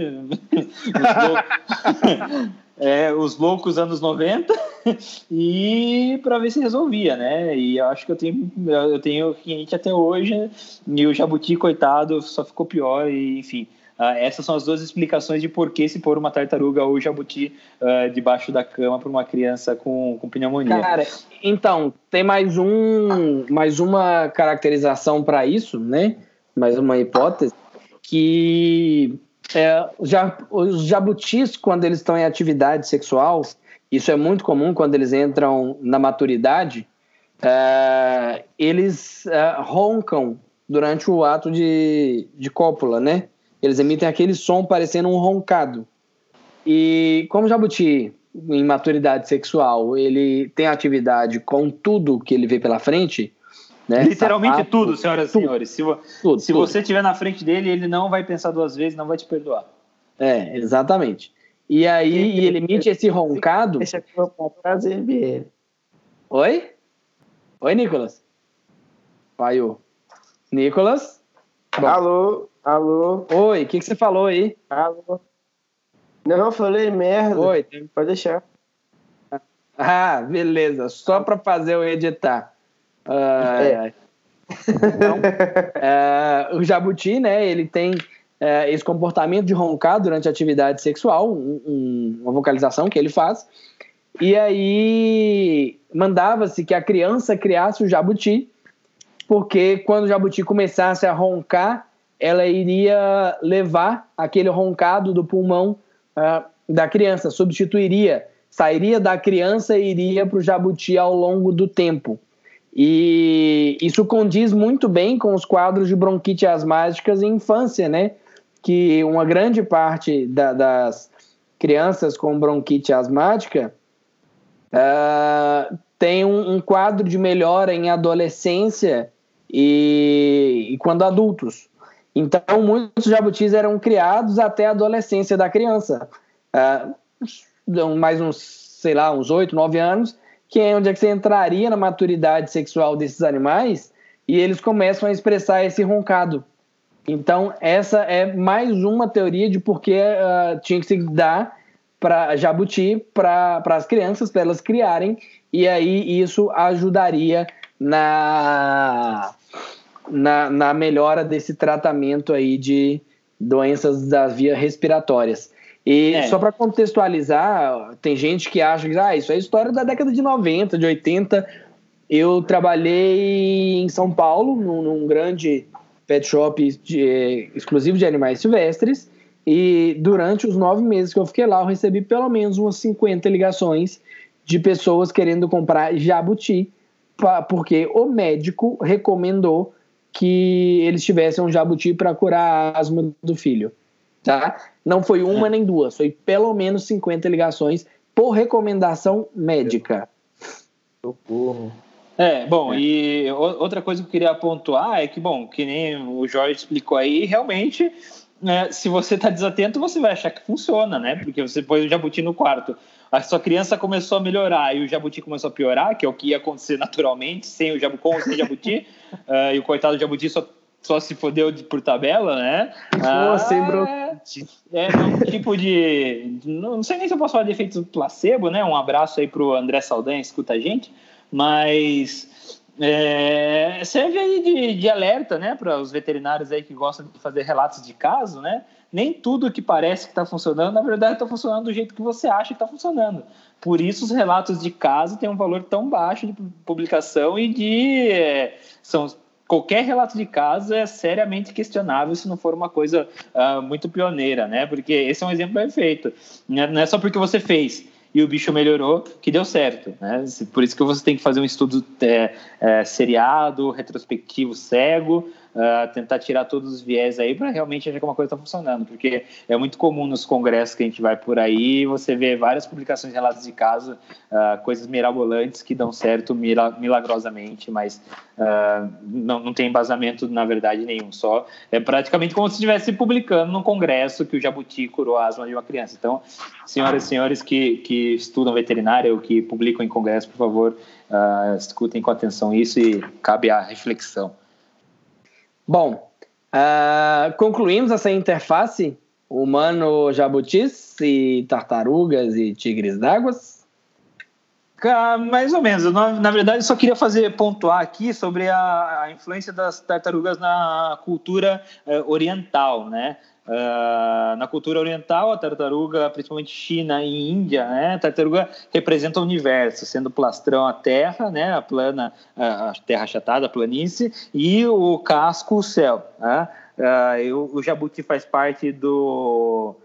(laughs) é, os loucos anos 90 (laughs) e para ver se resolvia, né? E eu acho que eu tenho eu tenho cliente até hoje e o jabuti coitado só ficou pior e enfim. Uh, essas são as duas explicações de por que se pôr uma tartaruga ou jabuti uh, debaixo da cama para uma criança com, com pneumonia. Cara, então, tem mais um mais uma caracterização para isso, né? Mais uma hipótese que é, já, os jabutis, quando eles estão em atividade sexual, isso é muito comum quando eles entram na maturidade, é, eles é, roncam durante o ato de, de cópula, né? Eles emitem aquele som parecendo um roncado. E como o jabuti, em maturidade sexual, ele tem atividade com tudo que ele vê pela frente, né? Literalmente Sapato, tudo, senhoras e senhores. Se, tudo, se tudo. você estiver na frente dele, ele não vai pensar duas vezes, não vai te perdoar. É, exatamente. E aí ele, ele emite esse roncado. Deixa eu prazer ver. Oi? Oi, Nicolas? Paiu. Nicolas? Bom. Alô? Alô? Oi, o que, que você falou aí? Alô? Não, eu falei merda. Oi, pode deixar. Ah, beleza. Só para fazer eu editar. Uh, então, uh, o jabuti, né, ele tem uh, esse comportamento de roncar durante a atividade sexual, um, um, uma vocalização que ele faz, e aí mandava-se que a criança criasse o jabuti, porque quando o jabuti começasse a roncar, ela iria levar aquele roncado do pulmão da criança, substituiria, sairia da criança e iria para o jabuti ao longo do tempo. E isso condiz muito bem com os quadros de bronquite asmáticas em infância, né? Que uma grande parte da, das crianças com bronquite asmática uh, tem um, um, quadro de melhora em adolescência e, e quando adultos. Então, muitos jabutis eram criados até a adolescência da criança. Uh, mais uns, sei lá, uns 8, 9 anos que é onde é que você entraria na maturidade sexual desses animais e eles começam a expressar esse roncado. Então, essa é mais uma teoria de por que uh, tinha que se dar para jabuti para as crianças, para elas criarem, e aí isso ajudaria na, na, na melhora desse tratamento aí de doenças das vias respiratórias. E é. só para contextualizar, tem gente que acha que ah, isso é história da década de 90, de 80. Eu trabalhei em São Paulo, num, num grande pet shop de, eh, exclusivo de animais silvestres. E durante os nove meses que eu fiquei lá, eu recebi pelo menos umas 50 ligações de pessoas querendo comprar jabuti, pra, porque o médico recomendou que eles tivessem um jabuti para curar a asma do filho. Tá? Não foi uma é. nem duas, foi pelo menos 50 ligações por recomendação médica. Socorro. É, bom, é. e outra coisa que eu queria pontuar é que, bom, que nem o Jorge explicou aí, realmente, né, se você está desatento, você vai achar que funciona, né? Porque você pôs o jabuti no quarto. A sua criança começou a melhorar e o jabuti começou a piorar, que é o que ia acontecer (laughs) naturalmente, sem o jabuti, com sem jabuti, uh, (laughs) e o coitado do jabuti só só se fodeu de, por tabela, né? Ah, sem É, um tipo de. Não sei nem se eu posso falar de efeito placebo, né? Um abraço aí pro André Saldanha, escuta a gente. Mas é, serve aí de, de alerta, né? Para os veterinários aí que gostam de fazer relatos de caso, né? nem tudo que parece que está funcionando, na verdade está funcionando do jeito que você acha que está funcionando. Por isso os relatos de caso têm um valor tão baixo de publicação e de é, são qualquer relato de caso é seriamente questionável se não for uma coisa uh, muito pioneira, né? Porque esse é um exemplo perfeito. Não é só porque você fez e o bicho melhorou que deu certo, né? Por isso que você tem que fazer um estudo é, é, seriado, retrospectivo, cego, uh, tentar tirar todos os viés aí para realmente achar que uma coisa está funcionando, porque é muito comum nos congressos que a gente vai por aí, você vê várias publicações relatos de caso, uh, coisas mirabolantes que dão certo milagrosamente, mas uh, não, não tem embasamento, na verdade, nenhum. Só é praticamente como se estivesse publicando num congresso que o jabuti curou a asma de uma criança. Então, senhoras e senhores que, que estudam veterinária ou que publicam em congresso, por favor, Uh, escutem com atenção isso e cabe a reflexão. Bom, uh, concluímos essa interface humano-jabutis e tartarugas e tigres d'água? Mais ou menos. Na, na verdade, só queria fazer pontuar aqui sobre a, a influência das tartarugas na cultura uh, oriental, né? Uh, na cultura oriental, a tartaruga, principalmente China e Índia, né, a tartaruga representa o universo, sendo plastrão a terra, né, a plana, a terra achatada, a planície, e o casco o céu. Né? Uh, o, jabuti faz parte do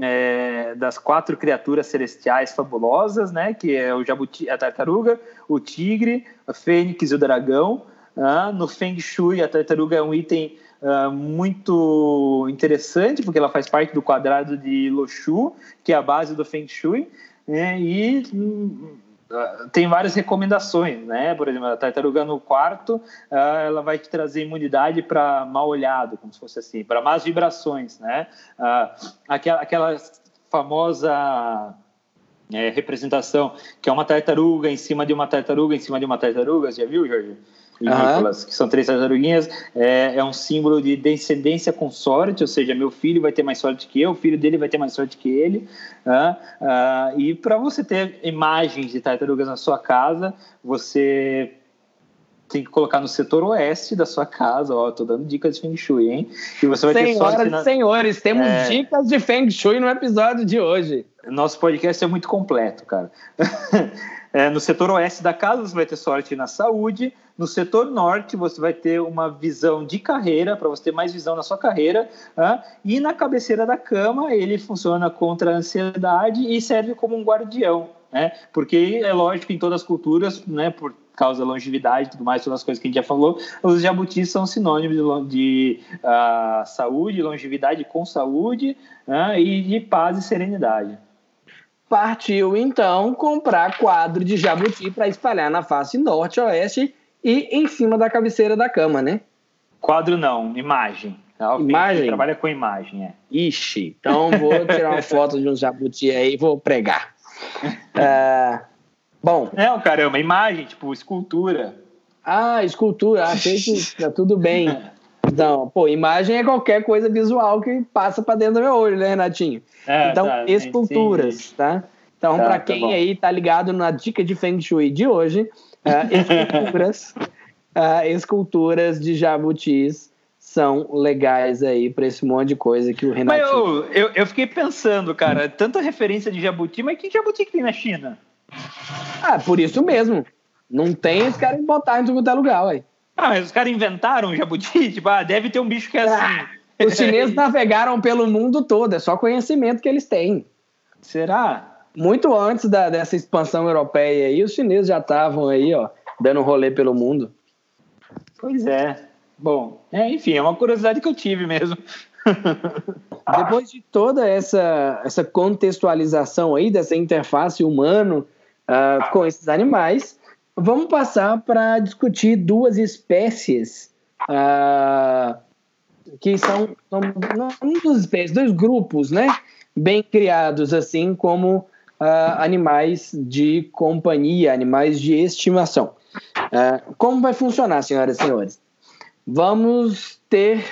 é, das quatro criaturas celestiais fabulosas, né, que é o jabuti, a tartaruga, o tigre, a fênix e o dragão. Uh, no Feng Shui, a tartaruga é um item uh, muito interessante, porque ela faz parte do quadrado de Loshu, que é a base do Feng Shui, né? e uh, tem várias recomendações, né? Por exemplo, a tartaruga no quarto, uh, ela vai te trazer imunidade para mal olhado, como se fosse assim, para más vibrações, né? aquela, aquela famosa é, representação que é uma tartaruga em cima de uma tartaruga em cima de uma tartaruga, já viu, Jorge? Nicolas, uhum. que são três tartaruguinhas, é, é, um símbolo de descendência com sorte, ou seja, meu filho vai ter mais sorte que eu, o filho dele vai ter mais sorte que ele. Uh, uh, e para você ter imagens de tartarugas na sua casa, você tem que colocar no setor oeste da sua casa, ó, tô dando dicas de Feng Shui, hein? E você vai Senhoras ter sorte na... e senhores, temos é... dicas de Feng Shui no episódio de hoje. Nosso podcast é muito completo, cara. (laughs) É, no setor oeste da casa, você vai ter sorte na saúde. No setor norte, você vai ter uma visão de carreira, para você ter mais visão na sua carreira. E na cabeceira da cama, ele funciona contra a ansiedade e serve como um guardião. Né? Porque é lógico, em todas as culturas, né, por causa da longevidade e tudo mais, todas as coisas que a gente já falou, os jabutis são sinônimos de, de uh, saúde, longevidade com saúde e de paz e serenidade partiu então comprar quadro de jabuti para espalhar na face norte, oeste e em cima da cabeceira da cama, né? Quadro não, imagem. imagem? Trabalha com imagem, é. Ixi, então vou tirar uma (laughs) foto de um jabuti aí e vou pregar. É, bom. Não, caramba, imagem, tipo escultura. Ah, escultura, achei que tá tudo bem. (laughs) Então, pô, imagem é qualquer coisa visual que passa para dentro do meu olho, né, Renatinho? É, então, tá, esculturas, sim, sim. tá? Então, tá, para tá quem tá aí tá ligado na dica de Feng Shui de hoje, uh, esculturas, uh, (laughs) esculturas de jabutis são legais aí para esse monte de coisa que o Renato. Mas eu, eu, eu, fiquei pensando, cara, tanta referência de jabuti, mas que jabuti que tem na China? Ah, por isso mesmo. Não tem, eles querem botar em todo lugar, ué. Ah, mas os caras inventaram o jabuti? (laughs) Tipo, ah, deve ter um bicho que é assim. Ah, os chineses (laughs) navegaram pelo mundo todo, é só conhecimento que eles têm. Será? Muito antes da, dessa expansão europeia aí, os chineses já estavam aí, ó, dando rolê pelo mundo. Pois é. Bom, é, enfim, é uma curiosidade que eu tive mesmo. (laughs) Depois de toda essa, essa contextualização aí, dessa interface humano uh, com esses animais, Vamos passar para discutir duas espécies uh, que são, são não duas espécies, dois grupos, né? Bem criados assim como uh, animais de companhia, animais de estimação. Uh, como vai funcionar, senhoras e senhores? Vamos ter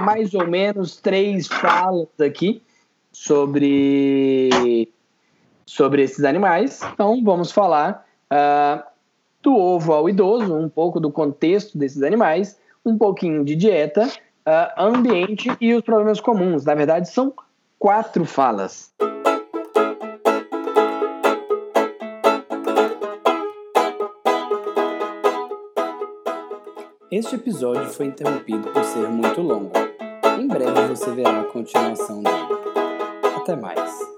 mais ou menos três falas aqui sobre sobre esses animais. Então, vamos falar uh, do ovo ao idoso, um pouco do contexto desses animais, um pouquinho de dieta uh, ambiente e os problemas comuns. Na verdade, são quatro falas. Este episódio foi interrompido por ser muito longo. Em breve você verá a continuação dele. Até mais.